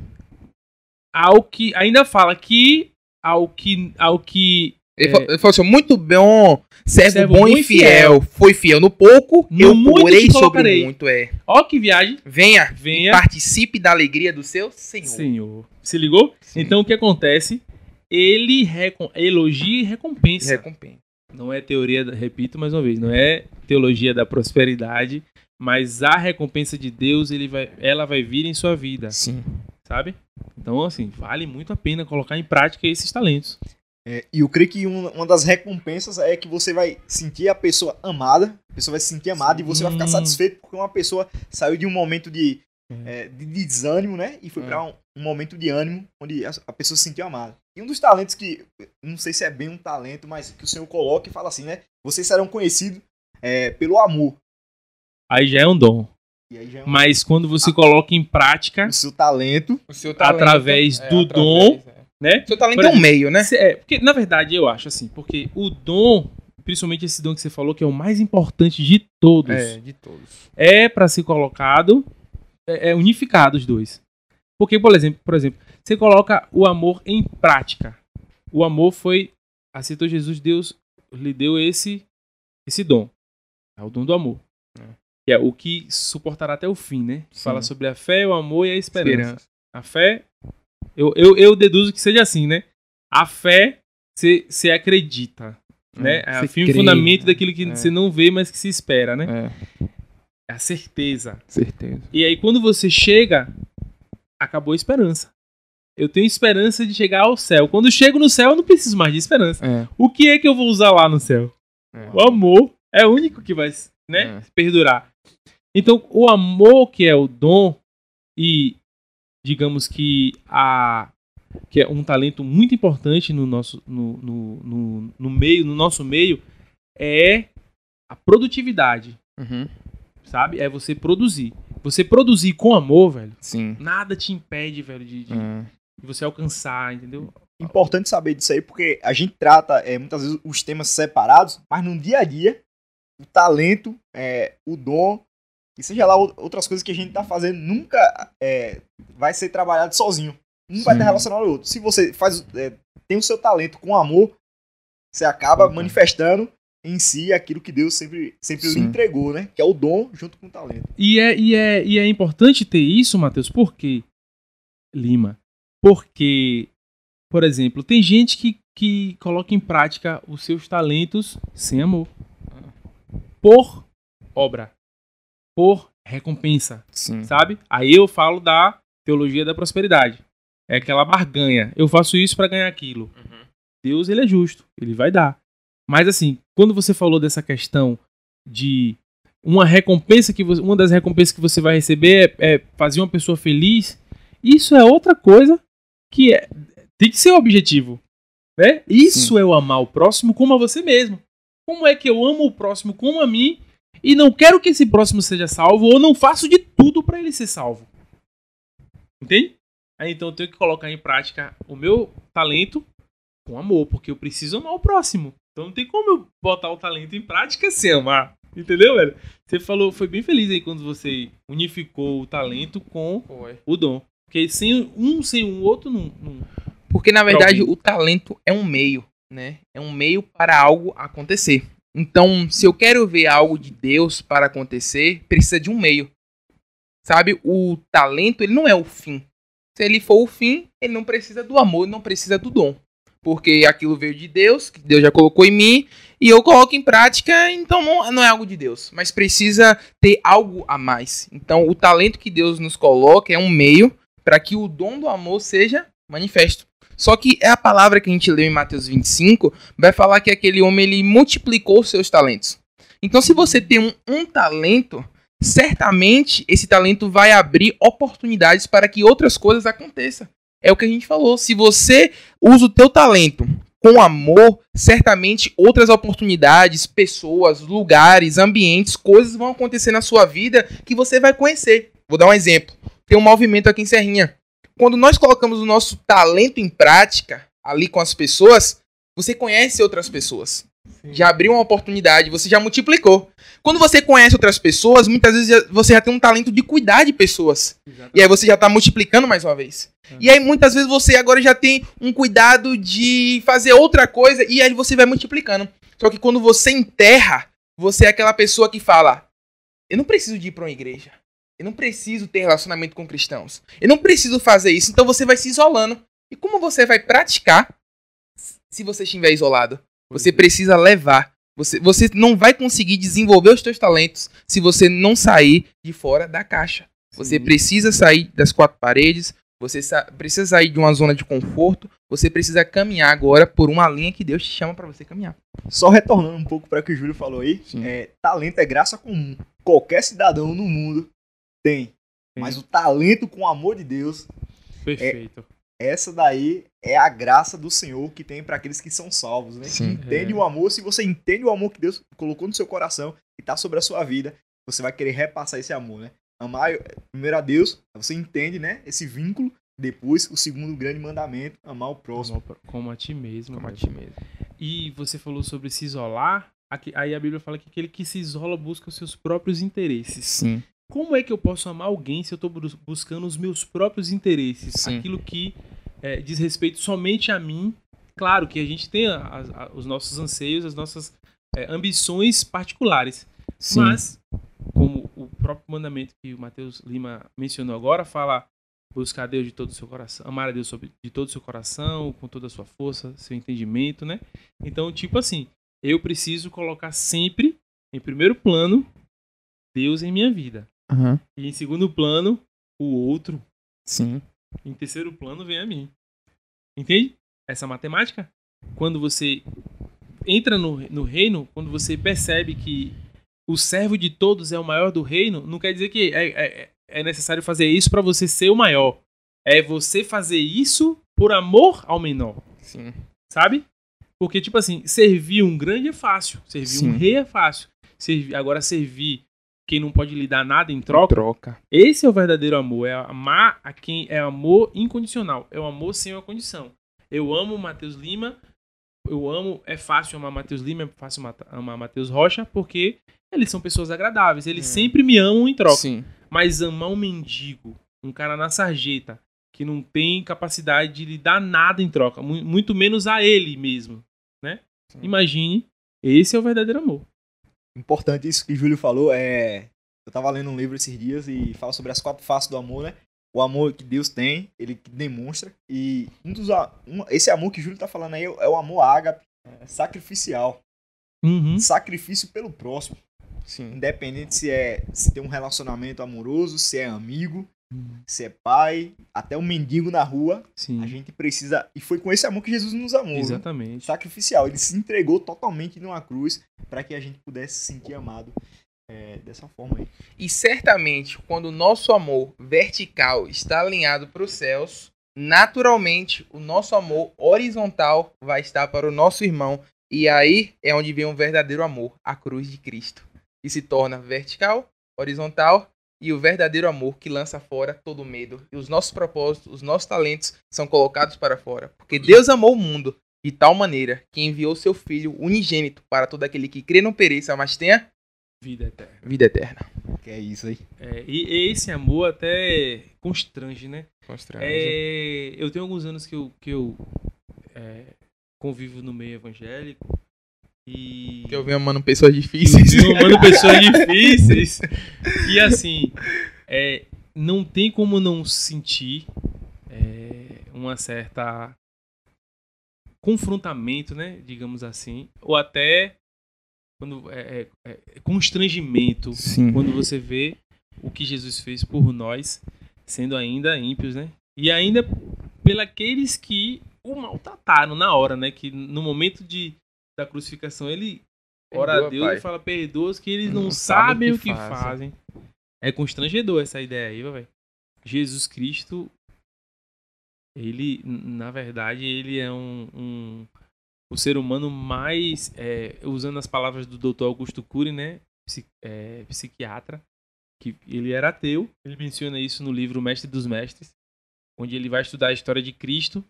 Speaker 2: Ao que ainda fala que ao que ao que
Speaker 1: Ele,
Speaker 2: É.
Speaker 1: falou, ele falou assim: muito bom, servo, bom e
Speaker 2: e
Speaker 1: fiel. Foi fiel no pouco,
Speaker 2: No
Speaker 1: eu
Speaker 2: muito
Speaker 1: porei sobre muito. É.
Speaker 2: ó que viagem,
Speaker 1: Venha,
Speaker 2: Venha.
Speaker 1: participe da alegria do seu Senhor.
Speaker 2: Senhor. Se ligou?
Speaker 1: Sim.
Speaker 2: Então o que acontece? Ele elogia e recompensa.
Speaker 1: Recompensa.
Speaker 2: Não é teoria, repito mais uma vez, não é teologia da prosperidade, mas a recompensa de Deus, ele vai, ela vai vir em sua vida,
Speaker 1: Sim.
Speaker 2: sabe? Então, assim, vale muito a pena colocar em prática esses talentos.
Speaker 3: É, e eu creio que um- uma das recompensas é que você vai sentir a pessoa amada, a pessoa vai se sentir amada e você vai ficar
Speaker 2: Sim.
Speaker 3: satisfeito porque uma pessoa saiu de um momento de, é, de desânimo, né? E foi
Speaker 1: É.
Speaker 3: pra um, um momento de ânimo onde a, a pessoa se sentiu amada. E um dos talentos que, não sei se é bem um talento, mas que o Senhor coloca e fala assim, né? Vocês serão conhecidos é, pelo amor.
Speaker 2: Aí já é um dom.
Speaker 3: É um,
Speaker 2: Mas quando você coloca em prática,
Speaker 3: o seu talento.
Speaker 1: O seu
Speaker 2: Através
Speaker 1: é,
Speaker 2: do
Speaker 1: através,
Speaker 2: dom,
Speaker 1: é.
Speaker 2: Né?
Speaker 1: Seu talento é um meio, né?
Speaker 2: É, porque, na verdade, eu acho assim, porque o dom, principalmente esse dom que você falou, que é o mais importante de todos,
Speaker 1: É, de todos.
Speaker 2: é para ser colocado, é, é unificado os dois. Porque, por exemplo, por exemplo, você coloca o amor em prática. O amor foi aceitou Jesus, Deus lhe deu esse esse dom. É o dom do amor.
Speaker 1: É.
Speaker 2: Que é o que suportará até o fim, né?
Speaker 1: Sim.
Speaker 2: Fala sobre a fé, o amor e a esperança.
Speaker 1: Esperança.
Speaker 2: A fé, eu, eu, eu deduzo que seja assim, né? A fé, você acredita, né? É o fundamento
Speaker 1: né?
Speaker 2: daquilo que
Speaker 1: É.
Speaker 2: você não vê, mas que se espera, né?
Speaker 1: É,
Speaker 2: É a certeza.
Speaker 1: certeza.
Speaker 2: E aí, quando você chega, acabou a esperança. Eu tenho esperança de chegar ao céu. Quando eu chego no céu, eu não preciso mais de esperança.
Speaker 1: É,
Speaker 2: O que é que eu vou usar lá no céu?
Speaker 1: é.
Speaker 2: O amor é o único que vai né,
Speaker 1: É.
Speaker 2: perdurar. Então, o amor, que é o dom, e digamos que a que é um talento muito importante no nosso no, no, no, no meio, no nosso meio, é a produtividade,
Speaker 1: Uhum.
Speaker 2: sabe? É você produzir. Você produzir com amor, velho,
Speaker 1: Sim.
Speaker 2: nada te impede, velho, de, de-
Speaker 1: É.
Speaker 2: de você alcançar, entendeu?
Speaker 3: Importante saber disso aí, porque a gente trata é, muitas vezes os temas separados, mas no dia a dia, o talento, é, o dom, e seja lá ou- outras coisas que a gente tá fazendo, nunca é, vai ser trabalhado sozinho. Um vai
Speaker 1: Sim.
Speaker 3: estar relacionado ao outro. Se você faz, é, tem o seu talento com amor, você acaba
Speaker 1: Uhum.
Speaker 3: manifestando em si aquilo que Deus sempre, sempre lhe entregou, né? Que é o dom junto com o talento.
Speaker 2: E é, e é, e é importante ter isso, Matheus, porque Lima. Porque, por exemplo, tem gente que, que coloca em prática os seus talentos sem amor. Por obra. Por recompensa.
Speaker 1: Sim.
Speaker 2: Sabe? Aí eu falo da teologia da prosperidade. É aquela barganha. Eu faço isso para ganhar aquilo.
Speaker 1: Uhum.
Speaker 2: Deus, ele é justo. Ele vai dar. Mas assim, quando você falou dessa questão de uma recompensa que você, uma das recompensas que você vai receber é, é fazer uma pessoa feliz, isso é outra coisa que é, tem que ser o objetivo. Né? Isso é o amar o próximo como a você mesmo. Como é que eu amo o próximo como a mim e não quero que esse próximo seja salvo ou não faço de tudo para ele ser salvo? Entende? Aí então eu tenho que colocar em prática o meu talento com amor, porque eu preciso amar o próximo. Então não tem como eu botar o talento em prática sem amar. Entendeu, velho? Você falou, foi bem feliz aí quando você unificou o talento com
Speaker 1: Foi.
Speaker 2: o dom. Porque sem um sem o outro não. não-
Speaker 1: Porque na verdade o talento é um meio, né? É um meio para algo acontecer. Então, se eu quero ver algo de Deus para acontecer, precisa de um meio. Sabe? O talento, ele não é o fim. Se ele for o fim, ele não precisa do amor, não precisa do dom. Porque aquilo veio de Deus, que Deus já colocou em mim, e eu coloco em prática, então não, é algo de Deus. Mas precisa ter algo a mais. Então, o talento que Deus nos coloca é um meio para que o dom do amor seja manifesto. Só que é a palavra que a gente leu em Mateus 25, vai falar que aquele homem ele multiplicou seus talentos. Então, se você tem um, um talento, certamente esse talento vai abrir oportunidades para que outras coisas aconteçam. É o que a gente falou. Se você usa o teu talento com amor, certamente outras oportunidades, pessoas, lugares, ambientes, coisas vão acontecer na sua vida que você vai conhecer. Vou dar um exemplo. Tem um movimento aqui em Serrinha. Quando nós colocamos o nosso talento em prática ali com as pessoas, você conhece outras pessoas. Já abriu uma oportunidade, você já multiplicou. Quando você conhece outras pessoas, muitas vezes você já tem um talento de cuidar de pessoas. E aí você já tá multiplicando mais uma vez. E aí muitas vezes você agora já tem um cuidado de fazer outra coisa e aí você vai multiplicando. Só que quando você enterra, você é aquela pessoa que fala: Eu não preciso de ir pra uma igreja. Eu não preciso ter relacionamento com cristãos. Eu não preciso fazer isso. Então você vai se isolando. E como você vai praticar se você estiver isolado? Você precisa levar. Você, você não vai conseguir desenvolver os seus talentos se você não sair de fora da caixa. Você
Speaker 2: Sim.
Speaker 1: precisa sair das quatro paredes. Você sa- precisa sair de uma zona de conforto. Você precisa caminhar agora por uma linha que Deus te chama para você caminhar.
Speaker 3: Só retornando um pouco para o que o Júlio falou aí,
Speaker 1: Sim.
Speaker 3: é, talento é graça comum. Qualquer cidadão no mundo tem. Mas o talento com o amor de Deus,
Speaker 2: Perfeito.
Speaker 3: Essa daí é a graça do Senhor que tem para aqueles que são salvos, né?
Speaker 1: Sim.
Speaker 3: que entende
Speaker 2: É.
Speaker 3: o amor, se você entende o amor que Deus colocou no seu coração e tá sobre a sua vida, você vai querer repassar esse amor, né? Amar primeiro a Deus, você entende, né, esse vínculo. Depois, o segundo grande mandamento, amar o próximo.
Speaker 2: Como, como a ti mesmo.
Speaker 1: Como a
Speaker 2: velho.
Speaker 1: ti mesmo.
Speaker 2: E você falou sobre se isolar. Aqui- aí a Bíblia fala que aquele que se isola busca os seus próprios interesses.
Speaker 1: Sim.
Speaker 2: Como é que eu posso amar alguém se eu estou buscando os meus próprios interesses?
Speaker 1: Sim.
Speaker 2: Aquilo que é, diz respeito somente a mim. Claro que a gente tem a- a- os nossos anseios, as nossas é, ambições particulares.
Speaker 1: Sim.
Speaker 2: Mas, como o próprio mandamento que o Mateus Lima mencionou agora, fala buscar a Deus de todo o seu coração, amar a Deus sobre, de todo o seu coração, com toda a sua força, seu entendimento, né? Então, tipo assim, eu preciso colocar sempre em primeiro plano Deus em minha vida.
Speaker 1: Aham.
Speaker 2: E em segundo plano, o outro.
Speaker 1: Sim.
Speaker 2: Em terceiro plano, vem a mim. Entende? Essa matemática. Quando você entra no, no reino, quando você percebe que o servo de todos é o maior do reino, não quer dizer que é, é, é necessário fazer isso para você ser o maior. É você fazer isso por amor ao menor.
Speaker 1: Sim.
Speaker 2: Sabe? Porque, tipo assim, servir um grande é fácil. Servir
Speaker 1: Sim.
Speaker 2: um rei é fácil. Servir, agora, servir quem não pode lhe dar nada em troca.
Speaker 1: Troca.
Speaker 2: Esse é o verdadeiro amor. É amar a quem é amor incondicional. É o amor sem uma condição. Eu amo o Matheus Lima. Eu amo. É fácil amar Matheus Lima. É fácil amar Matheus Rocha. Porque eles são pessoas agradáveis. Eles
Speaker 1: É.
Speaker 2: sempre me amam em troca.
Speaker 1: Sim.
Speaker 2: Mas amar um mendigo, um cara na sarjeta, que não tem capacidade de lhe dar nada em troca, mu- muito menos a ele mesmo, né?
Speaker 1: Sim.
Speaker 2: Imagine, esse é o verdadeiro amor.
Speaker 3: Importante isso que o Júlio falou, é... Eu tava lendo um livro esses dias e fala sobre as quatro faces do amor, né? o amor que Deus tem, ele demonstra. E um dos, um- esse amor que o Júlio tá falando aí é o amor ágape, é sacrificial.
Speaker 2: Uhum.
Speaker 3: Sacrifício pelo próximo.
Speaker 1: Sim.
Speaker 3: Independente se é se tem um relacionamento amoroso, se é amigo, se é pai, até um mendigo na rua,
Speaker 2: Sim.
Speaker 3: a gente precisa. E foi com esse amor que Jesus nos amou. né?
Speaker 2: Exatamente.
Speaker 3: Sacrificial. Ele se entregou totalmente numa cruz para que a gente pudesse se sentir amado é, dessa forma aí.
Speaker 1: E certamente, quando o nosso amor vertical está alinhado para os céus, naturalmente o nosso amor horizontal vai estar para o nosso irmão. E aí é onde vem um verdadeiro amor, a cruz de Cristo. E se torna vertical, horizontal e o verdadeiro amor que lança fora todo medo. E os nossos propósitos, os nossos talentos são colocados para fora. Porque Deus amou o mundo de tal maneira que enviou seu Filho unigênito para todo aquele que crê não pereça, mas tenha
Speaker 2: Vida eterna.
Speaker 1: vida eterna.
Speaker 3: Que é isso aí.
Speaker 2: É, e esse amor até constrange, né?
Speaker 1: Constrange.
Speaker 2: É, eu tenho alguns anos que eu, que eu é, convivo no meio evangélico e
Speaker 1: Que eu venho amando pessoas difíceis.
Speaker 2: amando pessoas difíceis. E assim, é, não tem como não sentir é, uma certa confrontamento, né? Digamos assim, ou até quando é, é, é, constrangimento
Speaker 1: Sim.
Speaker 2: quando você vê o que Jesus fez por nós, sendo ainda ímpios, né? E ainda pelaqueles que o maltrataram na hora, né? Que no momento de, da crucificação ele ora
Speaker 1: Perdoa,
Speaker 2: a Deus
Speaker 1: Pai.
Speaker 2: e fala perdoa que eles não,
Speaker 1: Não
Speaker 2: sabem o que fazem. É constrangedor essa ideia aí, velho. Jesus Cristo, ele, na verdade, ele é um, um- o ser humano mais, é, usando as palavras do Dr. Augusto Cury, né, psi- é, psiquiatra, que ele era ateu. Ele menciona isso no livro Mestre dos Mestres, onde ele vai estudar a história de Cristo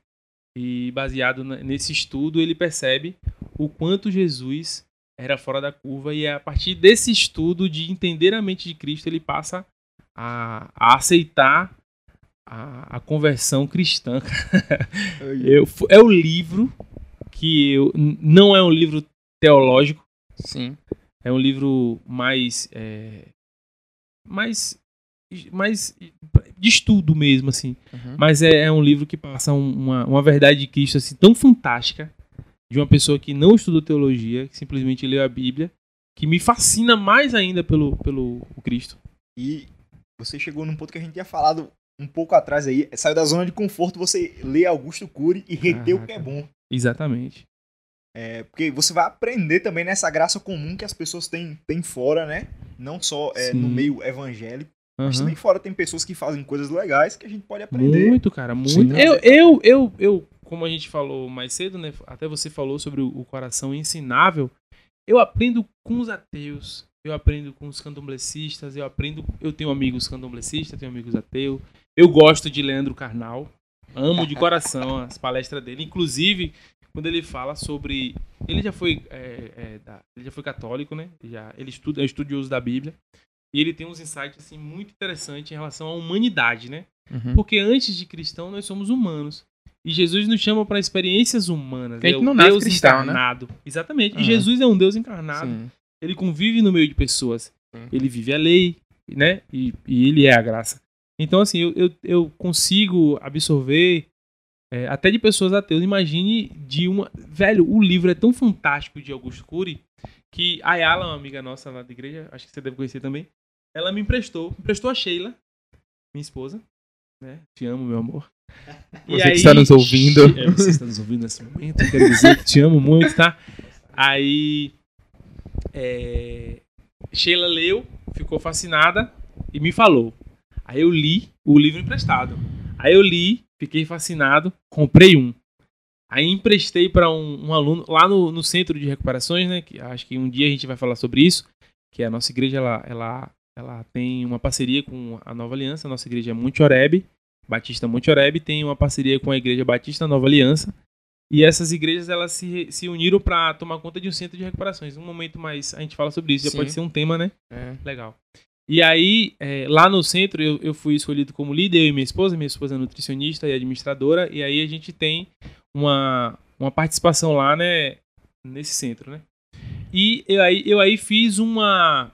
Speaker 2: e baseado nesse estudo ele percebe o quanto Jesus era fora da curva e é a partir desse estudo de entender a mente de Cristo ele passa a, a aceitar a, a conversão cristã. Eu, é o livro que eu, não é um livro teológico,
Speaker 1: Sim.
Speaker 2: é um livro mais é, mais mais de estudo mesmo assim.
Speaker 1: Uhum.
Speaker 2: Mas é, é um livro que passa um- uma, uma verdade de Cristo assim, tão fantástica de uma pessoa que não estudou teologia, que simplesmente leu a Bíblia, que me fascina mais ainda pelo, pelo Cristo.
Speaker 3: E você chegou num ponto que a gente tinha falado um pouco atrás aí. Saiu da zona de conforto, você lê Augusto Cury e reter o que é bom.
Speaker 2: Exatamente.
Speaker 3: É, porque você vai aprender também nessa graça comum que as pessoas têm, têm fora, né? Não só é, no meio evangélico, mas
Speaker 2: Aham.
Speaker 3: também fora tem pessoas que fazem coisas legais que a gente pode aprender.
Speaker 2: Muito, cara, muito.
Speaker 3: Sim.
Speaker 2: Eu, eu, eu, eu, como a gente falou mais cedo, né? Até você falou sobre o, o coração ensinável. Eu aprendo com os ateus, eu aprendo com os candomblecistas, eu aprendo. Eu tenho amigos candomblecistas, tenho amigos ateus. Eu gosto de Leandro Carnal. Amo de coração as palestras dele. Inclusive, quando ele fala sobre. Ele já foi. é, é, da- ele já foi católico, né? Já, ele estuda, é estudioso da Bíblia. E ele tem uns insights assim, muito interessantes em relação à humanidade, né?
Speaker 1: Uhum.
Speaker 2: Porque antes de cristão, nós somos humanos. E Jesus nos chama para experiências humanas.
Speaker 1: Gente
Speaker 2: é
Speaker 1: nasce
Speaker 2: Deus
Speaker 1: cristão, né?
Speaker 2: encarnado. Exatamente.
Speaker 1: Uhum.
Speaker 2: E Jesus é um Deus encarnado.
Speaker 1: Sim.
Speaker 2: Ele convive no meio de pessoas.
Speaker 1: Sim.
Speaker 2: Ele vive a lei, né? E, e ele é a graça. Então, assim, eu, eu, eu consigo absorver é, até de pessoas ateus. Imagine de uma. Velho, o livro é tão fantástico de Augusto Cury que a Ayala, uma amiga nossa lá da igreja, acho que você deve conhecer também, ela me emprestou. Emprestou a Sheila, minha esposa. Né? Te amo, meu amor. E
Speaker 1: Você que está nos ouvindo.
Speaker 2: É, você está nos ouvindo nesse momento. Quero dizer que te amo muito, tá? Aí. é, Sheila leu, ficou fascinada e me falou. Aí eu li o livro emprestado. Aí eu li, fiquei fascinado, comprei um. Aí emprestei para um, um aluno lá no, no centro de recuperações, né? Que acho que um dia a gente vai falar sobre isso. Que a nossa igreja ela, ela, ela tem uma parceria com a Nova Aliança. A nossa igreja é Monte Oreb, Batista Monte Oreb, tem uma parceria com a igreja Batista Nova Aliança. E essas igrejas elas se, se uniram para tomar conta de um centro de recuperações. Um momento mais a gente fala sobre isso, já
Speaker 1: Sim.
Speaker 2: pode ser um tema, né?
Speaker 1: É.
Speaker 2: Legal. E aí, é, lá no centro, eu, eu fui escolhido como líder, eu e minha esposa. Minha esposa é nutricionista e administradora. E aí a gente tem uma, uma participação lá, né? Nesse centro, né? E eu aí, eu aí fiz uma,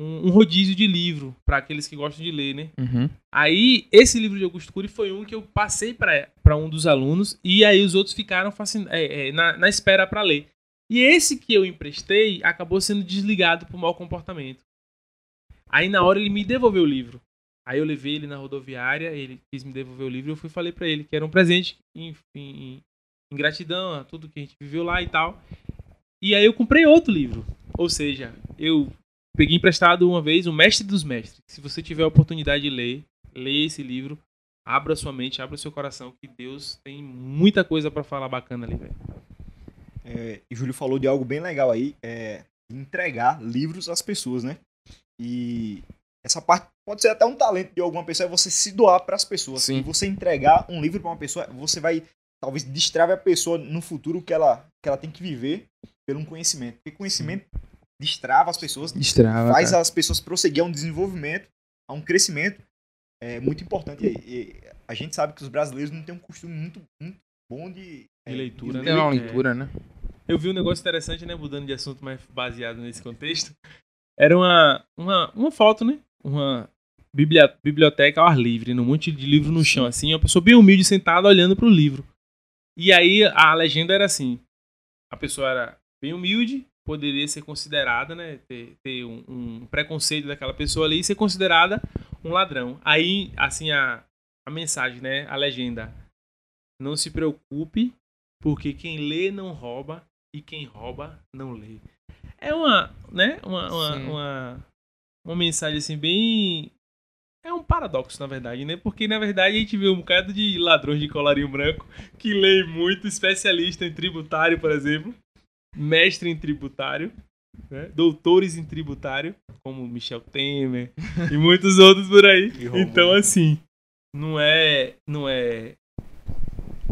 Speaker 2: um, um rodízio de livro para aqueles que gostam de ler, né?
Speaker 1: Uhum.
Speaker 2: Aí, esse livro de Augusto Cury foi um que eu passei para um dos alunos e aí os outros ficaram fascin... é, é, na, na espera para ler. E esse que eu emprestei acabou sendo desligado por mau comportamento. Aí, na hora, ele me devolveu o livro. Aí eu levei ele na rodoviária, ele quis me devolver o livro e eu fui falei para ele que era um presente em, em gratidão a tudo que a gente viveu lá e tal. E aí eu comprei outro livro. Ou seja, eu peguei emprestado uma vez o Mestre dos Mestres. Se você tiver a oportunidade de ler, leia esse livro, abra sua mente, abra seu coração, que Deus tem muita coisa para falar bacana ali, velho.
Speaker 3: É, e Júlio falou de algo bem legal aí, é entregar livros às pessoas, né? E essa parte pode ser até um talento de alguma pessoa, é você se doar para as pessoas.
Speaker 1: Sim.
Speaker 3: E você entregar um livro para uma pessoa, você vai talvez destrave a pessoa no futuro que ela, que ela tem que viver pelo um conhecimento. Porque conhecimento destrava as pessoas,
Speaker 1: Destrava.
Speaker 3: faz
Speaker 1: cara.
Speaker 3: as pessoas prosseguir a um desenvolvimento, a um crescimento é muito importante. E, e a gente sabe que os brasileiros não têm um costume muito, muito bom de, é,
Speaker 2: De leitura,
Speaker 3: de
Speaker 2: né?
Speaker 1: Tem uma
Speaker 2: É.
Speaker 1: leitura, né?
Speaker 2: Eu vi um negócio interessante, né? Mudando de assunto, mas baseado nesse contexto. Era uma, uma, uma foto, né? Uma biblioteca ao ar livre, num monte de livro no chão, assim. Uma pessoa bem humilde sentada olhando pro livro. E aí a legenda era assim: a pessoa era bem humilde, poderia ser considerada, né? Ter, ter um, um preconceito daquela pessoa ali e ser considerada um ladrão. Aí, assim, a, a mensagem, né? A legenda. Não se preocupe, porque quem lê não rouba e quem rouba não lê. É uma, né? Uma, uma, uma, uma mensagem assim bem. É um paradoxo, na verdade, né? Porque, na verdade, a gente vê um bocado de ladrões de colarinho branco que leem muito, especialista em tributário, por exemplo, mestre em tributário, né? doutores em tributário, como Michel Temer e muitos outros por aí. Então, assim, não é, não é,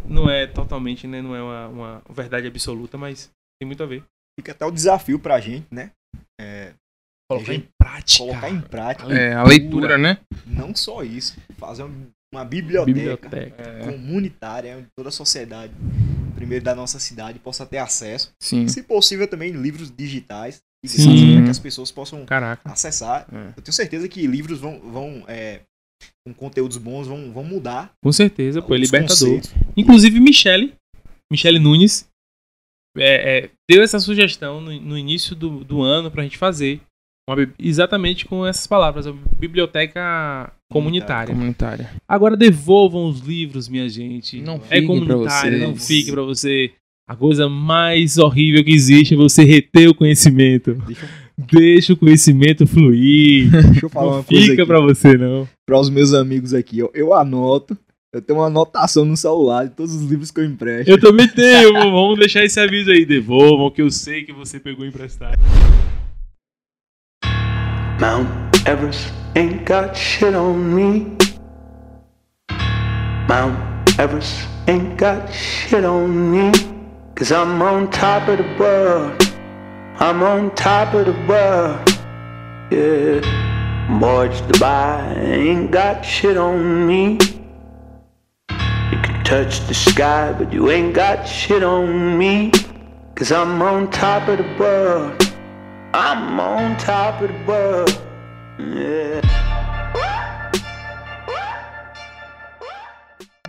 Speaker 2: não é totalmente, né? Não é uma, uma verdade absoluta, mas tem muito a ver.
Speaker 3: Fica até o desafio pra gente, né?
Speaker 2: Colocar
Speaker 3: Gente,
Speaker 2: em prática.
Speaker 3: Colocar em prática.
Speaker 1: É, a leitura, né?
Speaker 3: Não só isso, fazer um- uma biblioteca,
Speaker 2: Biblioteca.
Speaker 3: comunitária, onde toda a sociedade, primeiro da nossa cidade, possa ter acesso.
Speaker 1: Sim.
Speaker 3: Se possível, também livros digitais,
Speaker 2: Sim.
Speaker 3: para que as pessoas possam
Speaker 2: Caraca.
Speaker 3: acessar.
Speaker 1: É.
Speaker 3: Eu tenho certeza que livros vão, vão é, com conteúdos bons, vão, vão mudar.
Speaker 2: Com certeza, pô, é libertador.
Speaker 3: conceitos.
Speaker 2: Inclusive, Michele, Michele Nunes, é, é, deu essa sugestão no, no início do, do ano pra gente fazer. Uma exatamente com essas palavras, a biblioteca comunitária.
Speaker 1: Comunitária.
Speaker 2: Agora devolvam os livros, minha gente.
Speaker 1: Não
Speaker 2: é comunitário, não fique pra você. A coisa mais horrível que existe é você reter o conhecimento.
Speaker 3: Deixa eu,
Speaker 2: Deixa o conhecimento fluir.
Speaker 3: deixa eu falar
Speaker 2: não
Speaker 3: uma coisa
Speaker 2: fica pra você, não.
Speaker 3: para os meus amigos aqui. Eu, eu anoto, eu tenho uma anotação no celular de todos os livros que eu empresto.
Speaker 2: Eu também tenho. Vamos deixar esse aviso aí. Devolvam, que eu sei que você pegou emprestado.
Speaker 6: Mount Everest ain't got shit on me. Mount Everest ain't got shit on me. Cause I'm on top of the world. I'm on top of the world. Yeah. Mortgage Dubai ain't got shit on me. You can touch the sky, but you ain't got shit on me. Cause I'm on top of the world. I'm on top of the world. Yeah.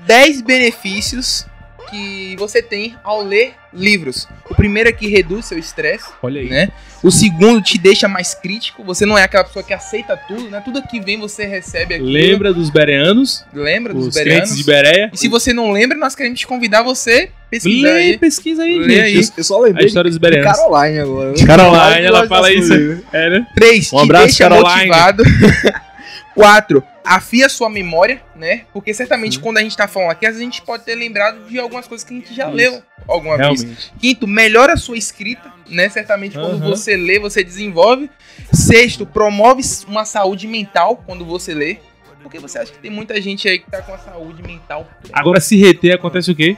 Speaker 1: 10 benefícios que você tem ao ler livros. O primeiro é que reduz seu estresse,
Speaker 2: Olha aí.
Speaker 1: né? O segundo te deixa mais crítico. Você não é aquela pessoa que aceita tudo, né? Tudo que vem você recebe aqui.
Speaker 2: Lembra dos bereanos?
Speaker 1: Lembra dos
Speaker 2: Os crentes
Speaker 1: berianos.
Speaker 2: de Bereia?
Speaker 1: E se você não lembra, nós queremos te convidar você pesquisar
Speaker 2: Lê,
Speaker 1: aí.
Speaker 2: pesquisa aí,
Speaker 1: Lê
Speaker 2: gente.
Speaker 1: aí.
Speaker 3: Eu, eu só
Speaker 2: A
Speaker 3: lembrei
Speaker 2: história dos bereanos.
Speaker 3: Caroline agora.
Speaker 2: Caroline, ela fala isso. É, né?
Speaker 1: 3.
Speaker 2: Um abraço,
Speaker 1: te deixa
Speaker 2: Caroline.
Speaker 1: motivado. 4. Afia sua memória, né? Porque certamente
Speaker 2: Sim.
Speaker 1: quando a gente tá falando aqui, às vezes a gente pode ter lembrado de algumas coisas que a gente já
Speaker 2: Isso.
Speaker 1: leu alguma vez.
Speaker 2: Realmente.
Speaker 1: Quinto, melhora a sua escrita, né? Certamente quando
Speaker 2: Aham.
Speaker 1: você lê, você desenvolve. Sexto, promove uma saúde mental quando você lê. Porque você acha que tem muita gente aí que tá com a saúde mental.
Speaker 2: Agora, se reter, acontece o quê?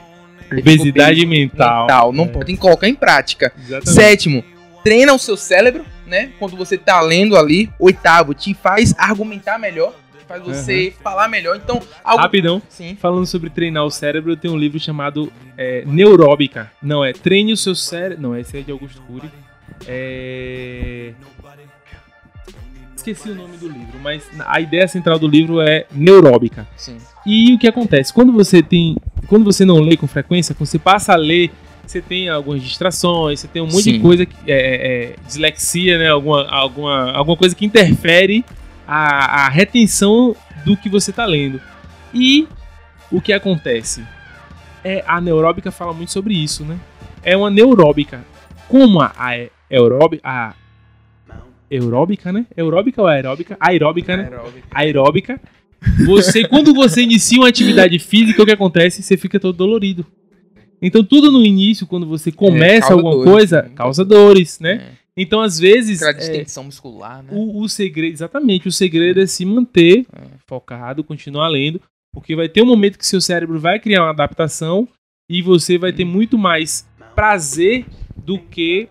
Speaker 2: Obesidade mental.
Speaker 1: mental. Não
Speaker 2: É.
Speaker 1: podem colocar em prática.
Speaker 2: Exatamente.
Speaker 1: Sétimo, treina o seu cérebro, né? Quando você tá lendo ali. Oitavo, te faz argumentar melhor. Te faz você falar melhor. Então, algo.
Speaker 2: Rapidão.
Speaker 1: Sim.
Speaker 2: Falando sobre treinar o cérebro, eu tenho um livro chamado é, Neuróbica. Não, é Treine o seu cérebro. Não, esse é de Augusto Cury. É. esqueci o nome do livro, mas a ideia central do livro é neuróbica.
Speaker 1: Sim.
Speaker 2: E o que acontece? Quando você tem. Quando você não lê com frequência, quando você passa a ler, você tem algumas distrações, você tem um monte
Speaker 1: Sim.
Speaker 2: de coisa que. É, é, dislexia, né? Alguma, alguma, alguma coisa que interfere a, a retenção do que você tá lendo. E o que acontece? É, a neuróbica fala muito sobre isso, né? É uma neuróbica. Como a, a aeróbica. A aeróbica, né? Aeróbica ou aeróbica? Aeróbica, né?
Speaker 1: Aeróbica.
Speaker 2: aeróbica. Você, quando você inicia uma atividade física, o que acontece? Você fica todo dolorido. Então, tudo no início, quando você começa
Speaker 1: causa
Speaker 2: alguma
Speaker 1: dores,
Speaker 2: coisa,
Speaker 1: né?
Speaker 2: causa dores, né?
Speaker 1: É.
Speaker 2: Então, às vezes,
Speaker 1: Aquela
Speaker 2: é,
Speaker 1: distensão muscular, né?
Speaker 2: o, o segredo, exatamente, o segredo é se manter focado, continuar lendo, porque vai ter um momento que seu cérebro vai criar uma adaptação e você vai ter muito mais prazer do que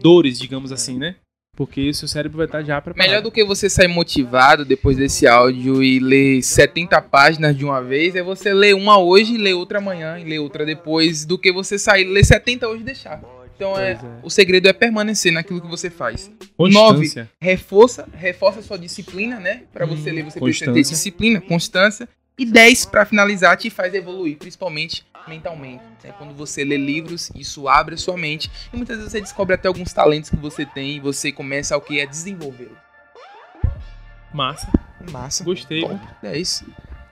Speaker 2: dores, digamos assim, né? Porque o seu cérebro vai estar já preparado.
Speaker 1: Melhor do que você sair motivado depois desse áudio e ler 70 páginas de uma vez, é você ler uma hoje, ler outra amanhã e ler outra depois, do que você sair, ler 70 hoje e deixar. Então é,
Speaker 2: é.
Speaker 1: o segredo é permanecer naquilo que você faz.
Speaker 2: Constância.
Speaker 1: Reforça, reforça sua disciplina, né? Pra você
Speaker 2: Hum,
Speaker 1: ler, você precisa ter
Speaker 2: constância.
Speaker 1: disciplina, constância. E 10 pra finalizar te faz evoluir, principalmente mentalmente. né? Quando você lê livros, isso abre a sua mente e muitas vezes você descobre até alguns talentos que você tem e você começa o que é desenvolvê-lo.
Speaker 2: Massa.
Speaker 1: Massa.
Speaker 2: Gostei,
Speaker 1: Top
Speaker 2: né?
Speaker 1: 10.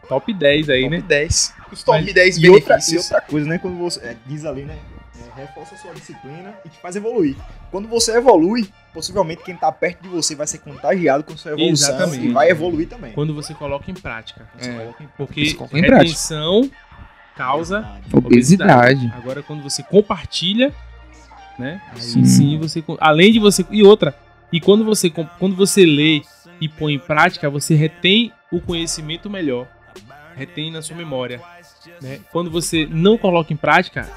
Speaker 2: Top 10 aí,
Speaker 1: top
Speaker 2: né?
Speaker 1: 10. Os top
Speaker 2: Mas-
Speaker 1: 10
Speaker 3: E outra, e
Speaker 1: benefícios.
Speaker 3: outra coisa, né? Quando você é, diz ali, né? É, reforça a sua disciplina e te faz evoluir. Quando você evolui, possivelmente quem tá perto de você vai ser contagiado com sua evolução
Speaker 2: Exatamente.
Speaker 3: e vai evoluir também.
Speaker 2: Quando você coloca em prática.
Speaker 3: Você
Speaker 1: É.
Speaker 3: coloca em-
Speaker 2: Porque
Speaker 1: Você coloca em prática.
Speaker 2: retenção causa
Speaker 1: Obesidade.
Speaker 2: Agora, quando você compartilha, né? Aí
Speaker 1: Sim.
Speaker 2: sim. você. Além de você. E outra. E quando você, quando você lê e põe em prática, você retém o conhecimento melhor. Retém na sua memória. Né? Quando você não coloca em prática,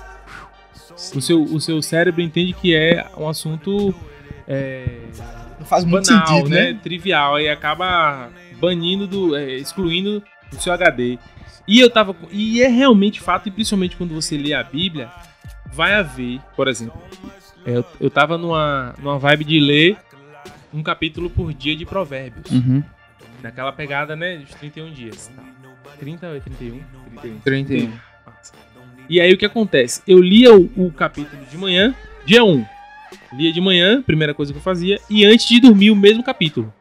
Speaker 2: o seu, o seu cérebro entende que é um assunto é,
Speaker 3: Não faz muito
Speaker 2: banal,
Speaker 3: sentido,
Speaker 2: né?
Speaker 3: né?
Speaker 2: Trivial. E acaba banindo, do, é, excluindo do seu HD. E eu tava. E é realmente fato, e principalmente quando você lê a Bíblia, vai haver, por exemplo. é, eu, eu tava numa, numa vibe de ler um capítulo por dia de provérbios.
Speaker 1: Uhum.
Speaker 2: Naquela pegada, né? Dos 31 dias. Tá. 30 ou é 31? 31.
Speaker 1: 31.
Speaker 2: E aí o que acontece? Eu lia o, o capítulo de manhã, dia 1. Lia de manhã, primeira coisa que eu fazia, e antes de dormir o mesmo capítulo.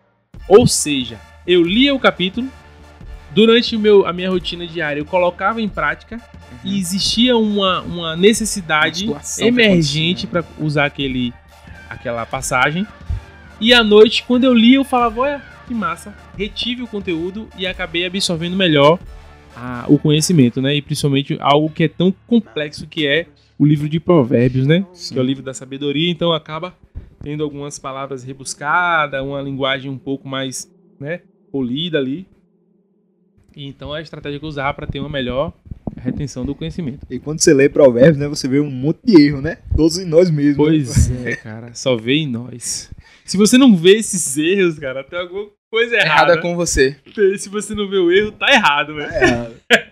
Speaker 2: Ou seja, eu lia o capítulo, durante o meu, a minha rotina diária eu colocava em prática e existia uma, uma necessidade
Speaker 1: Uma
Speaker 2: emergente para usar aquele, aquela passagem. E à noite, quando eu lia, eu falava, olha, que massa, retive o conteúdo e acabei absorvendo melhor a- o conhecimento, né? E principalmente algo que é tão complexo que é o livro de provérbios, né? Que é o livro da sabedoria, então acaba tendo algumas palavras rebuscadas, uma linguagem um pouco mais, né, polida ali. E então é a estratégia que eu usava para ter uma melhor retenção do conhecimento.
Speaker 3: E quando você lê provérbios, né? Você vê um monte de erro, né? Todos em nós mesmos.
Speaker 2: Pois é, cara, só vê em nós. Se você não vê esses erros, cara, tem alguma coisa errada.
Speaker 1: Errada com você.
Speaker 2: Se você não vê o erro, tá errado, velho.
Speaker 3: É,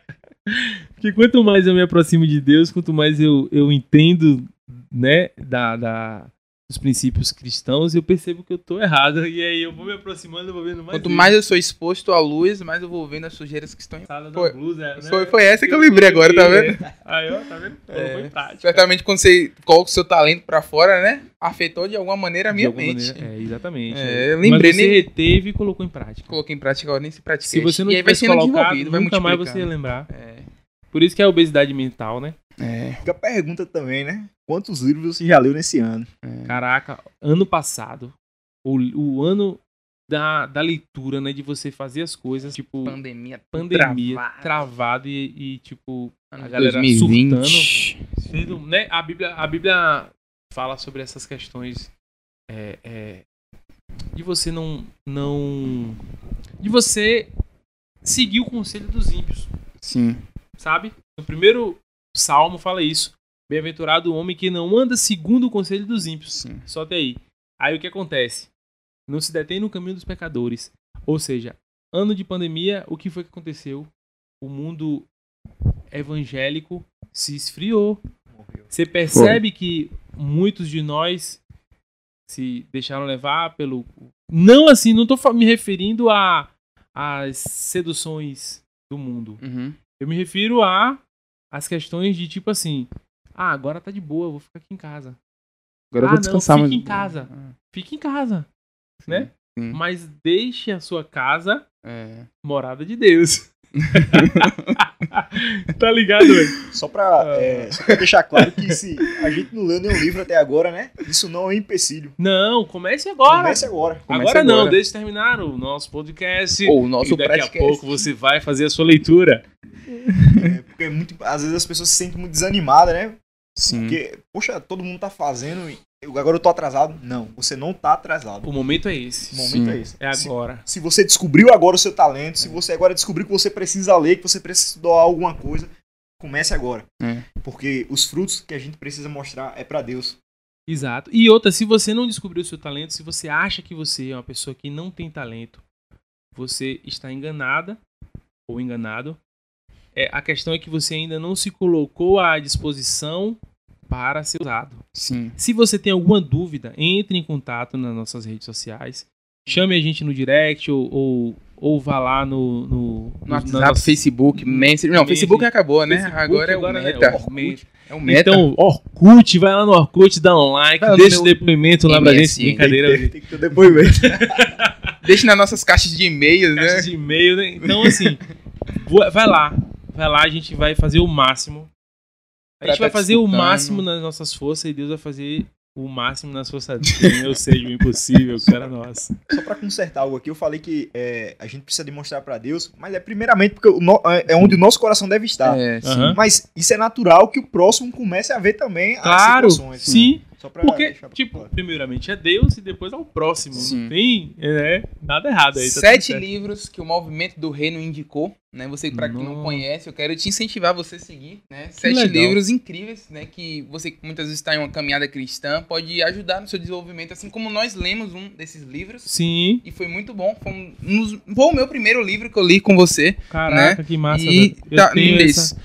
Speaker 2: Porque quanto mais eu me aproximo de Deus, quanto mais eu, eu entendo, né, da, da- dos princípios cristãos, eu percebo que eu tô errado. E aí eu vou me aproximando, eu vou vendo mais.
Speaker 1: Quanto
Speaker 2: erros.
Speaker 1: mais eu sou exposto à luz, mais eu vou vendo as sujeiras que estão em.
Speaker 2: Sala da
Speaker 1: Foi-
Speaker 2: blusa, né?
Speaker 1: foi- foi essa que eu lembrei agora, tá vendo?
Speaker 2: Aí, ó, tá vendo?
Speaker 1: É,
Speaker 2: Foi.
Speaker 1: Certamente quando você coloca o seu talento pra fora, né? Afetou de alguma maneira a minha mente.
Speaker 2: maneira, é, exatamente.
Speaker 1: É, eu lembrei
Speaker 2: Mas você
Speaker 1: nem-
Speaker 2: reteve e colocou em prática.
Speaker 1: Coloquei em prática agora, nem se pratica.
Speaker 2: Se você não
Speaker 1: e aí vai sendo
Speaker 2: colocado,
Speaker 1: desenvolvido, vai
Speaker 2: nunca mais você ia lembrar.
Speaker 1: É,
Speaker 2: Por isso que é a obesidade mental, né?
Speaker 1: É.
Speaker 3: Fica a pergunta também, né? Quantos livros você já leu nesse ano?
Speaker 2: Caraca, ano passado, o, o ano da, da leitura, né? De você fazer as coisas, tipo,
Speaker 1: Pandemia.
Speaker 2: pandemia,
Speaker 1: travada.
Speaker 2: travado e, e, tipo,
Speaker 1: Ano
Speaker 2: a galera
Speaker 1: 2020.
Speaker 2: sendo, né? A Bíblia, a Bíblia fala sobre essas questões é, é, de você não, não. de você seguir o conselho dos ímpios,
Speaker 1: Sim.
Speaker 2: sabe? No primeiro salmo fala isso. Bem-aventurado o homem que não anda segundo o conselho dos ímpios.
Speaker 1: Sim.
Speaker 2: Só até aí. Aí o que acontece? Não se detém no caminho dos pecadores. Ou seja, ano de pandemia, o que foi que aconteceu? O mundo evangélico se esfriou. Você percebe que muitos de nós se deixaram levar pelo. Não assim, não fa- me referindo a às seduções do mundo.
Speaker 1: Uhum.
Speaker 2: Eu me refiro a as questões de tipo assim, ah, agora tá de boa, eu vou ficar aqui em casa.
Speaker 1: Agora eu
Speaker 2: Ah,
Speaker 1: vou
Speaker 2: não,
Speaker 1: descansar.
Speaker 2: fica
Speaker 1: mas-
Speaker 2: em casa.
Speaker 1: Ah,
Speaker 2: Fique em casa, né?
Speaker 1: sim.
Speaker 2: Mas deixe a sua casa
Speaker 1: É.
Speaker 2: morada de Deus. tá ligado, velho?
Speaker 3: Só pra, é, só pra deixar claro que se a gente não leu nenhum livro até agora, né? Isso não é um empecilho.
Speaker 2: Não, comece agora.
Speaker 3: Comece agora.
Speaker 1: Comece
Speaker 2: agora não,
Speaker 1: agora.
Speaker 2: deixe terminar o nosso podcast.
Speaker 1: Ou o nosso
Speaker 2: e daqui a pouco você vai fazer a sua leitura.
Speaker 3: É, porque é muito, às vezes as pessoas se sentem muito desanimadas, né?
Speaker 1: Sim.
Speaker 3: Porque, poxa, todo mundo tá fazendo e agora eu tô atrasado. Não, você não tá atrasado.
Speaker 2: O momento é esse.
Speaker 3: O momento
Speaker 1: Sim.
Speaker 3: é esse.
Speaker 2: É
Speaker 3: Se-
Speaker 2: agora.
Speaker 3: Se você descobriu agora o seu talento, se você agora descobriu que você precisa ler, que você precisa doar alguma coisa, comece agora.
Speaker 1: É.
Speaker 3: Porque os frutos que a gente precisa mostrar é pra Deus.
Speaker 2: Exato. E outra, se você não descobriu o seu talento, se você acha que você é uma pessoa que não tem talento, você está enganada ou enganado. É, a questão é que você ainda não se colocou à disposição para ser usado.
Speaker 1: Sim.
Speaker 2: Se você tem alguma dúvida, entre em contato nas nossas redes sociais. Chame a gente no direct ou, ou, ou vá lá no, no,
Speaker 1: No WhatsApp,
Speaker 2: nossa-
Speaker 1: Facebook, Messenger. Não. Facebook acabou, né?
Speaker 2: Facebook,
Speaker 1: agora é o
Speaker 2: agora, né,
Speaker 1: Meta.
Speaker 2: Orkut.
Speaker 1: É o Meta.
Speaker 2: Então, Orkut, vai lá no Orkut, dá um like,
Speaker 1: Vai lá no
Speaker 2: deixa o depoimento lá pra gente. Brincadeira,
Speaker 3: Tem, tem que ter depoimento.
Speaker 1: Deixa nas nossas caixas de e-mails, né?
Speaker 2: de e-mail, né? Então, assim, vai lá. Vai lá, a gente vai fazer o máximo. A gente vai
Speaker 1: tá
Speaker 2: fazer o máximo nas nossas forças e Deus vai fazer o máximo nas forças dele. Eu sei o impossível, cara nossa.
Speaker 3: Só pra consertar algo aqui, eu falei que é, a gente precisa demonstrar pra Deus, mas é primeiramente porque o no- é é onde o nosso coração deve estar.
Speaker 1: É, sim.
Speaker 2: Aham.
Speaker 3: Mas isso é natural que o próximo comece a ver também
Speaker 2: Claro,
Speaker 3: as situações.
Speaker 2: sim.
Speaker 3: Só pra
Speaker 2: Porque,
Speaker 3: deixar
Speaker 2: tipo, primeiramente é Deus e depois é o próximo.
Speaker 1: Sim.
Speaker 2: Não tem é, nada errado aí. tá
Speaker 1: Sete livros que o movimento do reino indicou, né? Você, pra quem não conhece, eu quero te incentivar você a seguir, né? Sete
Speaker 2: legal.
Speaker 1: livros incríveis, né? Que você que muitas vezes está em uma caminhada cristã pode ajudar no seu desenvolvimento, assim como nós lemos um desses livros.
Speaker 2: Sim,
Speaker 1: E foi muito bom. Foi, um, nos- foi o meu primeiro livro que eu li com você.
Speaker 2: caraca, que massa.
Speaker 1: Né? e
Speaker 2: velho. Eu
Speaker 1: tá,
Speaker 2: tenho essa-.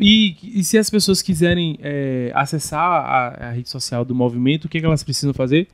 Speaker 2: E, e se as pessoas quiserem é, acessar a, a rede social do movimento, o que, que elas precisam fazer?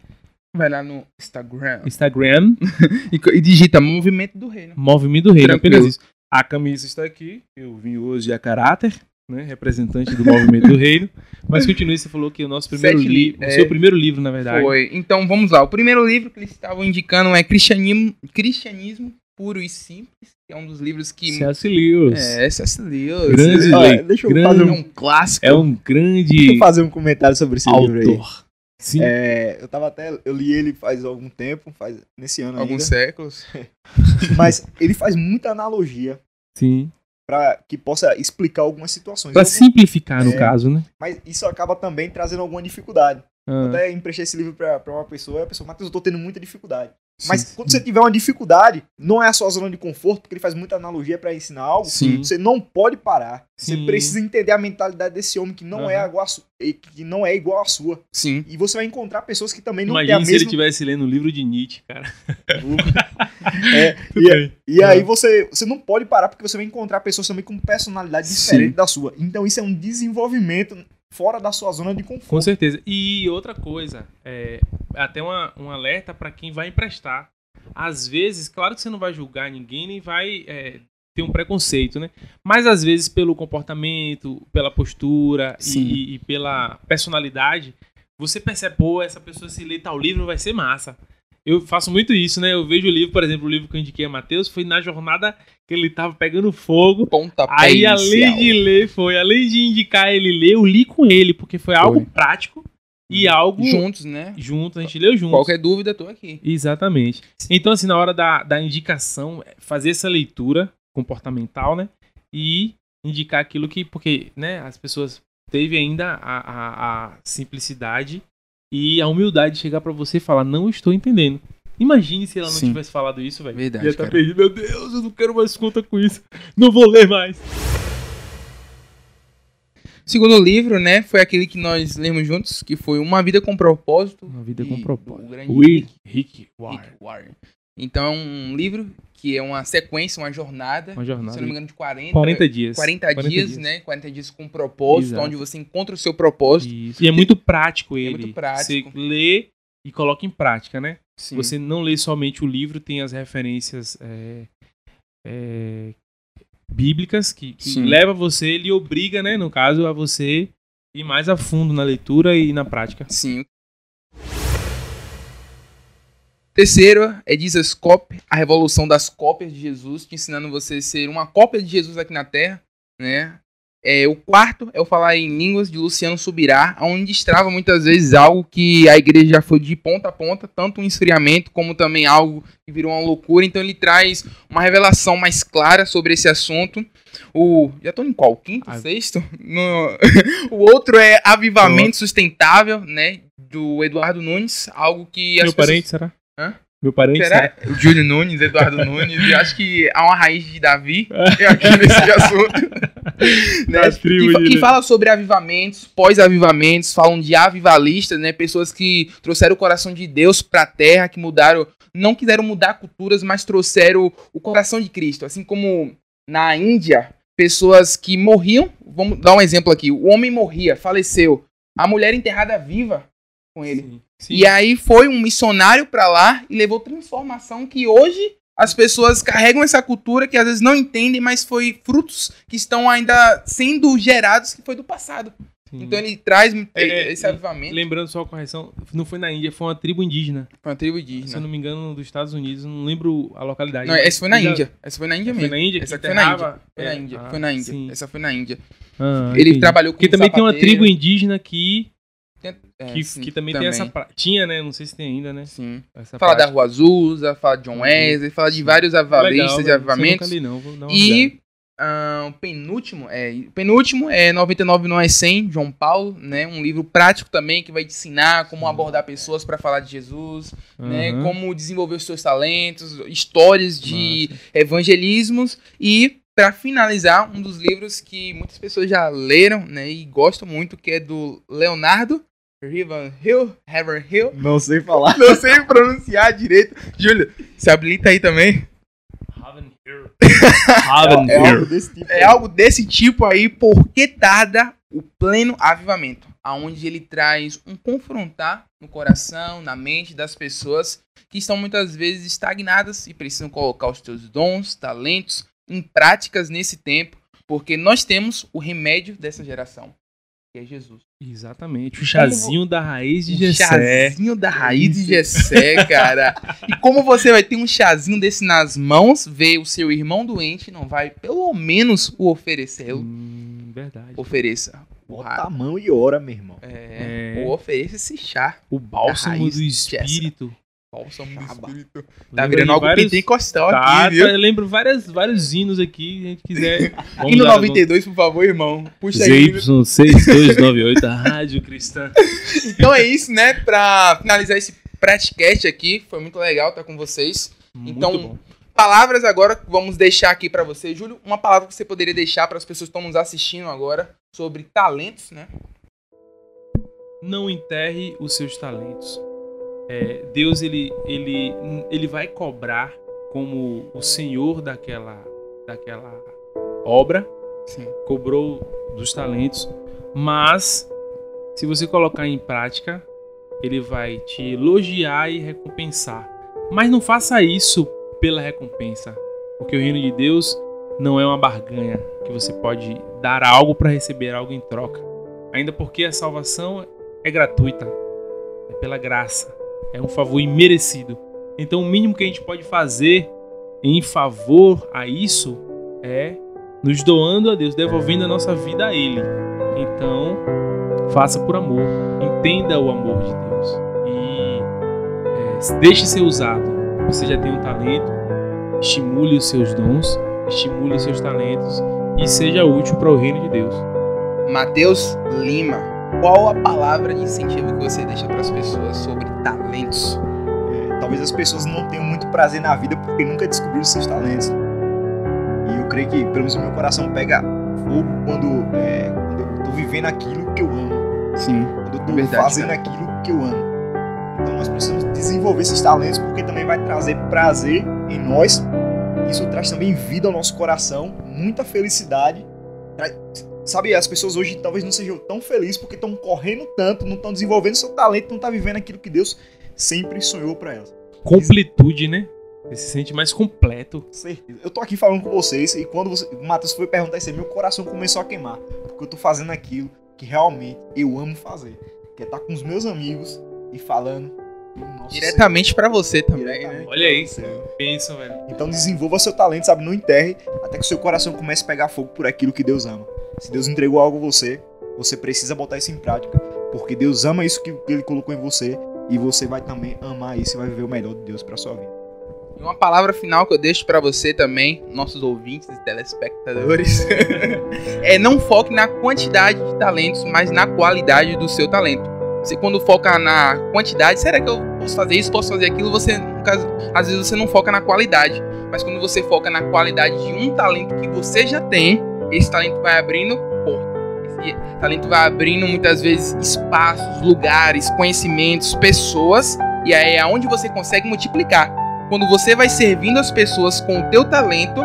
Speaker 1: Vai lá no Instagram
Speaker 2: Instagram,
Speaker 1: e, e digita Movimento do Reino.
Speaker 2: Movimento do Reino,
Speaker 1: Tranquilo.
Speaker 2: apenas isso. A camisa está aqui, eu vim hoje a caráter, né, representante do Movimento do Reino. Mas continue, você falou que o nosso primeiro livro,
Speaker 1: li-
Speaker 2: o
Speaker 1: é,
Speaker 2: seu primeiro livro, na verdade.
Speaker 1: Foi. Então vamos lá. O primeiro livro que eles estavam indicando é Cristianismo, Cristianismo Puro e Simples, é um dos livros que.
Speaker 2: C.S. Lewis.
Speaker 1: É, C.S. Lewis.
Speaker 2: Grande
Speaker 3: Olha, deixa eu
Speaker 2: grande-
Speaker 3: fazer
Speaker 1: é
Speaker 3: um,
Speaker 1: um clássico.
Speaker 2: É um
Speaker 3: deixa
Speaker 2: grande
Speaker 3: eu fazer um comentário sobre esse livro aí.
Speaker 2: autor. Sim.
Speaker 3: É, eu tava até. Eu li ele faz algum tempo, faz nesse ano
Speaker 1: Alguns
Speaker 3: ainda.
Speaker 1: séculos.
Speaker 3: Mas ele faz muita analogia
Speaker 2: Sim.
Speaker 3: pra que possa explicar algumas situações.
Speaker 2: Pra
Speaker 3: Eu-
Speaker 2: simplificar, no
Speaker 3: É.
Speaker 2: caso, né?
Speaker 3: Mas isso acaba também trazendo alguma dificuldade. Eu
Speaker 2: Ah,
Speaker 3: até emprestei esse livro pra, pra uma pessoa e a pessoa, Matheus, eu tô tendo muita dificuldade. Mas
Speaker 2: sim.
Speaker 3: quando você tiver uma dificuldade, não é a sua zona de conforto, porque ele faz muita analogia pra ensinar algo.
Speaker 1: Sim.
Speaker 3: Você não pode parar. Você
Speaker 2: Sim.
Speaker 3: precisa entender a mentalidade desse homem que não, é
Speaker 2: Aham.
Speaker 3: igual a su- que não é igual à sua.
Speaker 1: Sim.
Speaker 3: E você vai encontrar pessoas que também não têm
Speaker 2: Imagina
Speaker 3: a
Speaker 2: se ele
Speaker 3: mesma.
Speaker 2: estivesse lendo um livro de Nietzsche, cara.
Speaker 3: É, e, e aí você, você não pode parar porque você vai encontrar pessoas também com personalidade diferente da sua. Então isso é um desenvolvimento fora da sua zona de
Speaker 2: Com
Speaker 3: conforto.
Speaker 2: certeza. E outra coisa, é, até uma, um alerta para quem vai emprestar. Às vezes, claro que você não vai julgar ninguém, nem vai é, ter um preconceito, né? Mas às vezes, pelo comportamento, pela postura e, e pela personalidade, você percebe, pô, essa pessoa se ler tal livro vai ser massa. Eu faço muito isso, né? Eu vejo o livro, por exemplo, o livro que eu indiquei a Matheus, foi na jornada que ele tava pegando fogo.
Speaker 1: Pontapé
Speaker 2: Aí, além
Speaker 1: inicial.
Speaker 2: de ler, foi, além de indicar ele ler, eu li com ele, porque foi algo
Speaker 1: Foi.
Speaker 2: prático e algo
Speaker 1: Juntos, né?
Speaker 2: junto, a gente leu junto.
Speaker 1: Qualquer dúvida, tô aqui.
Speaker 2: Exatamente. Então, assim, na hora da, da indicação, é fazer essa leitura comportamental, né? E indicar aquilo que, porque, né, as pessoas teve ainda a, a, a simplicidade e a humildade de chegar pra você e falar, não estou entendendo. Imagine se ela não
Speaker 1: Sim.
Speaker 2: tivesse falado isso, velho.
Speaker 1: Verdade,
Speaker 2: Ia estar
Speaker 1: cara.
Speaker 2: perdido. Meu Deus, eu não quero mais conta com isso. Não vou ler mais.
Speaker 1: O segundo livro, né, foi aquele que nós lemos juntos, que foi Uma Vida com Propósito.
Speaker 2: Uma vida com propósito.
Speaker 1: grande
Speaker 2: Rick, Rick Warren.
Speaker 1: Rick Warren. Então é um livro que é uma sequência, uma jornada,
Speaker 2: Uma jornada.
Speaker 1: se não me engano, de 40,
Speaker 2: 40 dias.
Speaker 1: 40 dias, né? 40 dias com propósito,
Speaker 2: Exato.
Speaker 1: onde você encontra o seu propósito.
Speaker 2: Isso. E é muito prático ele.
Speaker 1: muito prático.
Speaker 2: Você lê e coloca em prática, né?
Speaker 1: Sim.
Speaker 2: Você não lê somente o livro, tem as referências é, é, bíblicas que, que leva você, ele obriga, né, no caso, a você ir mais a fundo na leitura e na prática.
Speaker 1: Sim. Terceiro é Jesus Cop, a revolução das cópias de Jesus, te ensinando você a ser uma cópia de Jesus aqui na Terra, né? É, o quarto é o falar em línguas de Luciano Subirá, onde destrava muitas vezes algo que a igreja já foi de ponta a ponta, tanto um esfriamento como também algo que virou uma loucura. Então ele traz uma revelação mais clara sobre esse assunto. O já tô em qual? Quinto,
Speaker 2: Ah.
Speaker 1: sexto? No- o outro é avivamento sustentável, né? Do Eduardo Nunes, algo que
Speaker 2: Meu
Speaker 1: pessoas-
Speaker 2: parente, será?
Speaker 1: Hã?
Speaker 2: Meu parente,
Speaker 1: Será? O Júlio Nunes, Eduardo Nunes, eu acho que há uma raiz de Davi aqui nesse assunto. né?
Speaker 2: Tribo
Speaker 1: que, que fala sobre avivamentos, pós-avivamentos, falam de avivalistas, né? Pessoas que trouxeram o coração de Deus pra terra, que mudaram, não quiseram mudar culturas, mas trouxeram o coração de Cristo. Assim como na Índia, pessoas que morriam, vamos dar um exemplo aqui, o homem morria, faleceu, a mulher enterrada viva com ele.
Speaker 2: Sim. Sim.
Speaker 1: E aí foi um missionário pra lá e levou transformação que hoje as pessoas carregam essa cultura que às vezes não entendem, mas foi frutos que estão ainda sendo gerados que foi do passado.
Speaker 2: Sim.
Speaker 1: Então ele traz
Speaker 2: É, é,
Speaker 1: esse avivamento
Speaker 2: Lembrando só a correção, não foi na Índia, foi uma tribo indígena.
Speaker 1: para uma tribo
Speaker 2: Se eu
Speaker 1: indígena.
Speaker 2: não me engano, dos Estados Unidos, não lembro a localidade.
Speaker 1: Não, essa foi na Índia. Essa foi na Índia
Speaker 2: Foi
Speaker 1: mesmo.
Speaker 2: na Índia?
Speaker 1: Essa foi na Índia. Foi na
Speaker 2: é,
Speaker 1: Índia. Foi na Índia. Essa foi na Índia.
Speaker 2: Ah,
Speaker 1: Ele
Speaker 2: entendi.
Speaker 1: trabalhou com
Speaker 2: Porque também tem uma tribo indígena que,
Speaker 1: É,
Speaker 2: que,
Speaker 1: sim,
Speaker 2: que também, tem essa. Tinha, né? Não sei se tem ainda, né?
Speaker 1: Sim.
Speaker 2: Essa
Speaker 1: Fala da
Speaker 2: prática.
Speaker 1: Rua Azusa, fala de John Wesley, fala de vários
Speaker 2: Legal,
Speaker 1: avivalistas e
Speaker 2: velho.
Speaker 1: avivamentos.
Speaker 2: Isso eu nunca li, não. Vou dar uma.
Speaker 1: E ah, o penúltimo é, penúltimo é 99 não é 100, João Paulo, né? Um livro prático também que vai te ensinar como abordar pessoas para falar de Jesus, né?
Speaker 2: Aham.
Speaker 1: Como desenvolver os seus talentos, histórias de
Speaker 2: Massa.
Speaker 1: evangelismos e para finalizar, um dos livros que muitas pessoas já leram, né, e gostam muito, que é do Leonardo Ravenhill, Ravenhill.
Speaker 3: Não sei falar.
Speaker 1: Não sei pronunciar direito. Júlio, se habilita aí também.
Speaker 2: Haven
Speaker 3: É
Speaker 2: Hill.
Speaker 3: algo desse tipo.
Speaker 1: É algo desse tipo aí, porque tarda o pleno avivamento, aonde ele traz um confrontar no coração, na mente das pessoas que estão muitas vezes estagnadas e precisam colocar os seus dons, talentos em práticas nesse tempo, porque nós temos o remédio dessa geração, que é Jesus.
Speaker 2: Exatamente. O chazinho da raiz de Gessé.
Speaker 1: chazinho da raiz de Gessé, cara. E como você vai ter um chazinho desse nas mãos, ver o seu irmão doente, não vai pelo menos o oferecê-lo.
Speaker 2: Hum, verdade.
Speaker 1: Ofereça. O
Speaker 3: Bota a mão e ora, meu irmão.
Speaker 1: É,
Speaker 2: É.
Speaker 1: ou ofereça esse chá.
Speaker 2: O bálsamo
Speaker 1: raiz
Speaker 2: do
Speaker 1: de
Speaker 2: espírito.
Speaker 1: Bálsamo do espírito. Tá virando algo
Speaker 2: vários-
Speaker 1: pentecostal
Speaker 2: Tá,
Speaker 1: aqui, viu?
Speaker 2: tá, eu lembro várias, vários hinos aqui, se a gente quiser.
Speaker 1: E no
Speaker 2: dar-
Speaker 1: 92, por favor, irmão. Puxa aí.
Speaker 2: ZY6298, a Rádio Cristã.
Speaker 1: Então é isso, né? Pra finalizar esse podcast aqui. Foi muito legal estar com vocês. Então,
Speaker 2: Muito bom.
Speaker 1: Palavras agora que vamos deixar aqui pra você, Júlio. Uma palavra que você poderia deixar para as pessoas que estão nos assistindo agora sobre talentos, né?
Speaker 2: Não enterre os seus talentos. É, Deus ele, ele, ele vai cobrar como o Senhor daquela, daquela obra,
Speaker 1: Sim.
Speaker 2: cobrou dos talentos, mas se você colocar em prática, ele vai te elogiar e recompensar. Mas não faça isso pela recompensa, porque o reino de Deus não é uma barganha que você pode dar algo para receber algo em troca. Ainda porque a salvação é gratuita, é pela graça, é um favor imerecido. Então o mínimo que a gente pode fazer em favor a isso é nos doando a Deus, devolvendo a nossa vida a Ele. Então, faça por amor, entenda o amor de Deus e é, deixe ser usado. Você já tem um talento, estimule os seus dons, estimule os seus talentos e seja útil para o reino de Deus.
Speaker 1: Matheus Lima, qual a palavra de incentivo que você deixa para as pessoas sobre talentos?
Speaker 3: É, talvez as pessoas não tenham muito prazer na vida porque nunca descobriram seus talentos. E eu creio que, pelo menos o meu coração pega fogo quando, é, quando eu tô vivendo aquilo que eu amo.
Speaker 1: Sim.
Speaker 3: Quando eu tô
Speaker 1: Verdade,
Speaker 3: fazendo
Speaker 1: cara.
Speaker 3: aquilo que eu amo. Então nós precisamos desenvolver esses talentos porque também vai trazer prazer em nós. Isso traz também vida ao nosso coração, muita felicidade. Tra- Sabe, as pessoas hoje talvez não sejam tão felizes porque estão correndo tanto, não estão desenvolvendo seu talento, não estão vivendo aquilo que Deus sempre sonhou pra elas.
Speaker 2: Completude, né? Você se sente mais completo.
Speaker 3: Certeza. Eu tô aqui falando com vocês e quando você, o Matheus foi perguntar isso aí, meu coração começou a queimar. Porque eu tô fazendo aquilo que realmente eu amo fazer. Que é estar com os meus amigos e falando do nosso
Speaker 1: Diretamente pra você também, né?
Speaker 2: Olha aí. Pensa, velho.
Speaker 3: Então desenvolva seu talento, sabe? Não enterre até que o seu coração comece a pegar fogo por aquilo que Deus ama. Se Deus entregou algo a você, você precisa botar isso em prática. Porque Deus ama isso que Ele colocou em você e você vai também amar isso e vai viver o melhor de Deus pra sua vida.
Speaker 1: E uma palavra final que eu deixo pra você também, nossos ouvintes e telespectadores, é não foque na quantidade de talentos, mas na qualidade do seu talento. Você quando foca na quantidade, será que eu posso fazer isso, posso fazer aquilo? Você, às vezes você não foca na qualidade, mas quando você foca na qualidade de um talento que você já tem, esse talento vai abrindo portas. Esse talento vai abrindo muitas vezes espaços, lugares, conhecimentos, pessoas, e aí é aonde você consegue multiplicar. Quando você vai servindo as pessoas com o teu talento,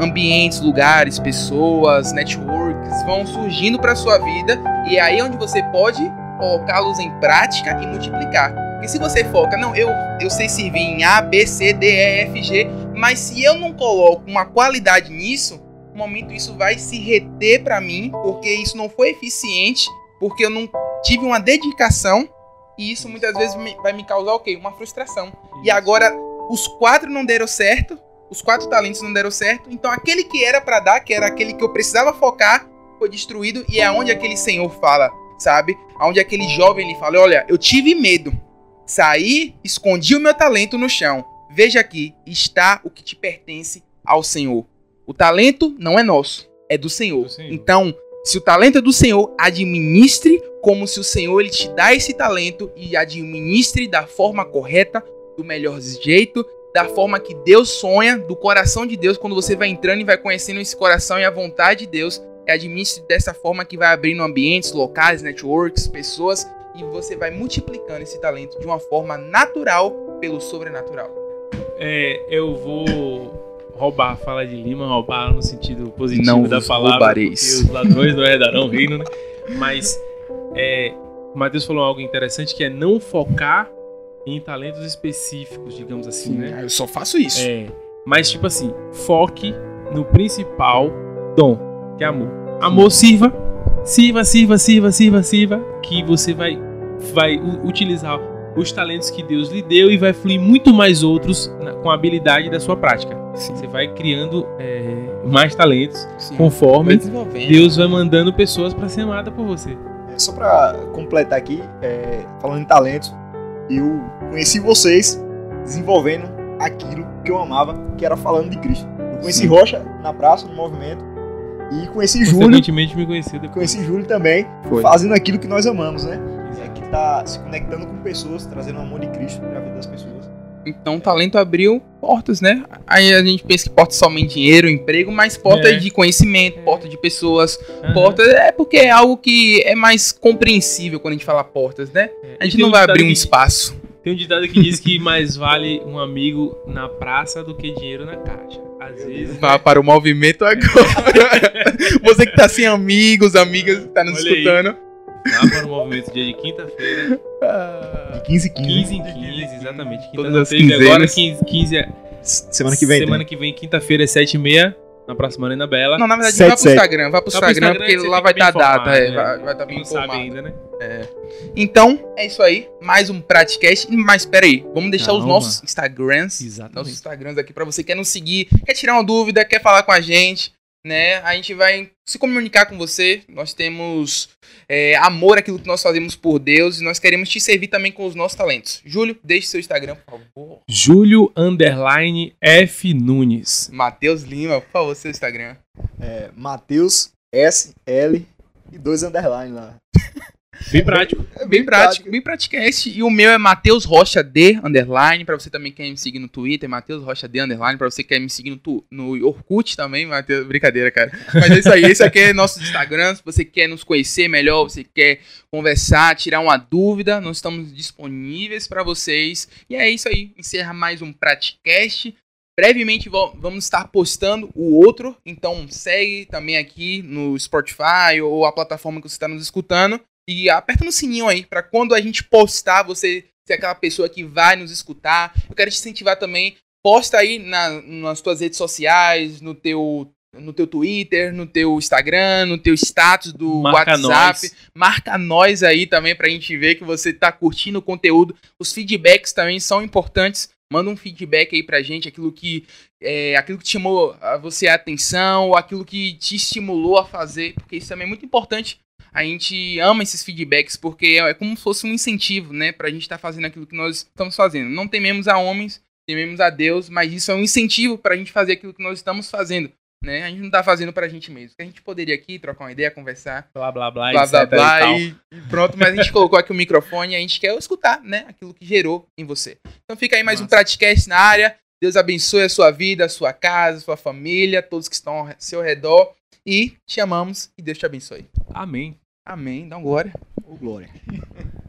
Speaker 1: ambientes, lugares, pessoas, networks vão surgindo para sua vida e é aí onde você pode colocá-los em prática e multiplicar. Porque se você foca, não, eu, eu sei servir em A, B, C, D, E, F, G, mas se eu não coloco uma qualidade nisso, no momento isso vai se reter para mim, porque isso não foi eficiente, porque eu não tive uma dedicação e isso muitas vezes vai me causar o quê? Uma frustração. E agora os quatro não deram certo, os quatro talentos não deram certo, então aquele que era pra dar, que era aquele que eu precisava focar, foi destruído e é onde aquele senhor fala, sabe? Aonde aquele jovem ele fala: "Olha, eu tive medo. Saí, escondi o meu talento no chão. Veja aqui, está o que te pertence ao Senhor. O talento não é nosso, é do Senhor.
Speaker 2: Do Senhor.
Speaker 1: Então, se o talento é do Senhor, administre como se o Senhor ele te dá esse talento e administre da forma correta, do melhor jeito, da forma que Deus sonha, do coração de Deus, quando você vai entrando e vai conhecendo esse coração e a vontade de Deus, e administre dessa forma que vai abrindo ambientes, locais, networks, pessoas, e você vai multiplicando esse talento de uma forma natural pelo sobrenatural.
Speaker 2: É, eu vou roubar a fala de Lima, roubar no sentido positivo
Speaker 1: Não
Speaker 2: da palavra,
Speaker 1: roubareis.
Speaker 2: os ladrões não herdarão o reino, né? Mas é, o Matheus falou algo interessante que é não focar em talentos específicos, digamos assim, né?
Speaker 1: Ah, Eu só faço isso.
Speaker 2: É, mas tipo assim, foque no principal dom, que é amor. Amor sirva, sirva, sirva, sirva, sirva, sirva, que você vai, vai utilizar os talentos que Deus lhe deu e vai fluir muito mais outros na- com a habilidade da sua prática. Você vai criando é, mais talentos
Speaker 1: Sim. Vai
Speaker 2: conforme
Speaker 1: desenvolvendo.
Speaker 2: Deus vai mandando pessoas para ser amada por você.
Speaker 3: É, Só pra completar aqui, é, falando em talentos, eu conheci vocês desenvolvendo aquilo que eu amava, que era falando de Cristo. Eu conheci
Speaker 1: Sim.
Speaker 3: Rocha na praça, no movimento, e conheci Júlio,
Speaker 2: Consequentemente me conheceu depois.
Speaker 3: conheci Júlio também,
Speaker 1: Foi.
Speaker 3: fazendo aquilo que nós amamos, né? É que tá se conectando com pessoas, trazendo o amor de Cristo pra vida das pessoas.
Speaker 1: Então o talento abriu portas, né? Aí a gente pensa que porta é somente dinheiro, emprego, mas porta
Speaker 2: É.
Speaker 1: de conhecimento, porta de pessoas,
Speaker 2: Aham.
Speaker 1: porta é porque é algo que é mais compreensível quando a gente fala portas, né?
Speaker 2: É.
Speaker 1: A
Speaker 2: E
Speaker 1: gente não
Speaker 2: um
Speaker 1: vai abrir um
Speaker 2: que-
Speaker 1: espaço.
Speaker 2: Tem um ditado que diz que mais vale um amigo na praça do que dinheiro na caixa. Às vezes.
Speaker 1: Vá para o movimento agora. Você que tá sem amigos, amigas, que tá nos
Speaker 2: Olha aí.
Speaker 1: escutando.
Speaker 2: Lá para o movimento dia de quinta-feira,
Speaker 3: De 15 em 15.
Speaker 2: 15 em 15, exatamente. Quinta
Speaker 1: Todas as
Speaker 2: teve, agora 15, 15 é.
Speaker 3: Semana que vem
Speaker 2: Semana
Speaker 3: tem.
Speaker 2: que vem, quinta-feira, é 7h30, na próxima Arena Bela.
Speaker 1: Não, na verdade,
Speaker 3: Sete,
Speaker 1: vá pro. Instagram, vá pro
Speaker 2: Tá pro
Speaker 1: Instagram,
Speaker 2: Instagram,
Speaker 1: porque lá vai estar a data, é,
Speaker 2: né?
Speaker 1: vai estar
Speaker 2: Quem
Speaker 1: bem
Speaker 2: não sabe ainda, né?
Speaker 1: Então, é isso aí. Mais um Pratcast. Mas peraí, vamos deixar os
Speaker 2: Calma.
Speaker 1: nossos Instagrams.
Speaker 2: Exatamente.
Speaker 1: Nossos Instagrams aqui pra você que quer nos seguir, quer tirar uma dúvida, quer falar com a gente, né? A gente vai se comunicar com você. Nós temos é, amor àquilo que nós fazemos por Deus e nós queremos te servir também com os nossos talentos. Júlio, deixe seu Instagram, por favor.
Speaker 2: Júlio Underline F Nunes.
Speaker 1: Matheus Lima, por favor, seu Instagram.
Speaker 3: É, Matheus S, L e dois underline lá.
Speaker 2: Bem prático.
Speaker 3: É
Speaker 1: Bem prático, bem praticast. E o meu é Matheus Rocha D, underline, pra você também que quer me seguir no Twitter, Matheus Rocha D, underline, pra você que quer me seguir no, tu- no Orkut também, Matheus, brincadeira, cara. Mas é isso aí, esse aqui é nosso Instagram, se você quer nos conhecer melhor, você quer conversar, tirar uma dúvida, nós estamos disponíveis pra vocês. E é isso aí, encerra mais um Praticast. Brevemente vamos estar postando o outro, então segue também aqui no Spotify ou a plataforma que você está nos escutando. E aperta no sininho aí, pra quando a gente postar, você ser aquela pessoa que vai nos escutar. Eu quero te incentivar também. Posta aí na, nas tuas redes sociais, no teu, no teu Twitter, no teu Instagram, no teu status do
Speaker 2: Marca
Speaker 1: WhatsApp.
Speaker 2: nós.
Speaker 1: Marca nós aí também pra gente ver que você tá curtindo o conteúdo. Os feedbacks também são importantes. Manda um feedback aí pra gente, aquilo que é, aquilo que te chamou a você a atenção, aquilo que te estimulou a fazer, porque isso também é muito importante. A gente ama esses feedbacks porque é como se fosse um incentivo, né, pra gente estar fazendo aquilo que nós estamos fazendo. Não tememos a homens, tememos a Deus, mas isso é um incentivo pra gente fazer aquilo que nós estamos fazendo, né? A gente não tá fazendo pra gente mesmo. A gente poderia aqui trocar uma ideia, conversar,
Speaker 2: Blá, blá, blá,
Speaker 1: blá blá blá e, e pronto, mas a gente colocou aqui o microfone e a gente quer escutar, né, aquilo que gerou em você. Então fica aí mais um
Speaker 2: Massa.
Speaker 1: Pratcast na área. Deus abençoe a sua vida, a sua casa, a sua família, todos que estão ao seu redor e te amamos e Deus te abençoe.
Speaker 2: Amém.
Speaker 1: Amém. Dá um glória.
Speaker 3: Ô, Glória.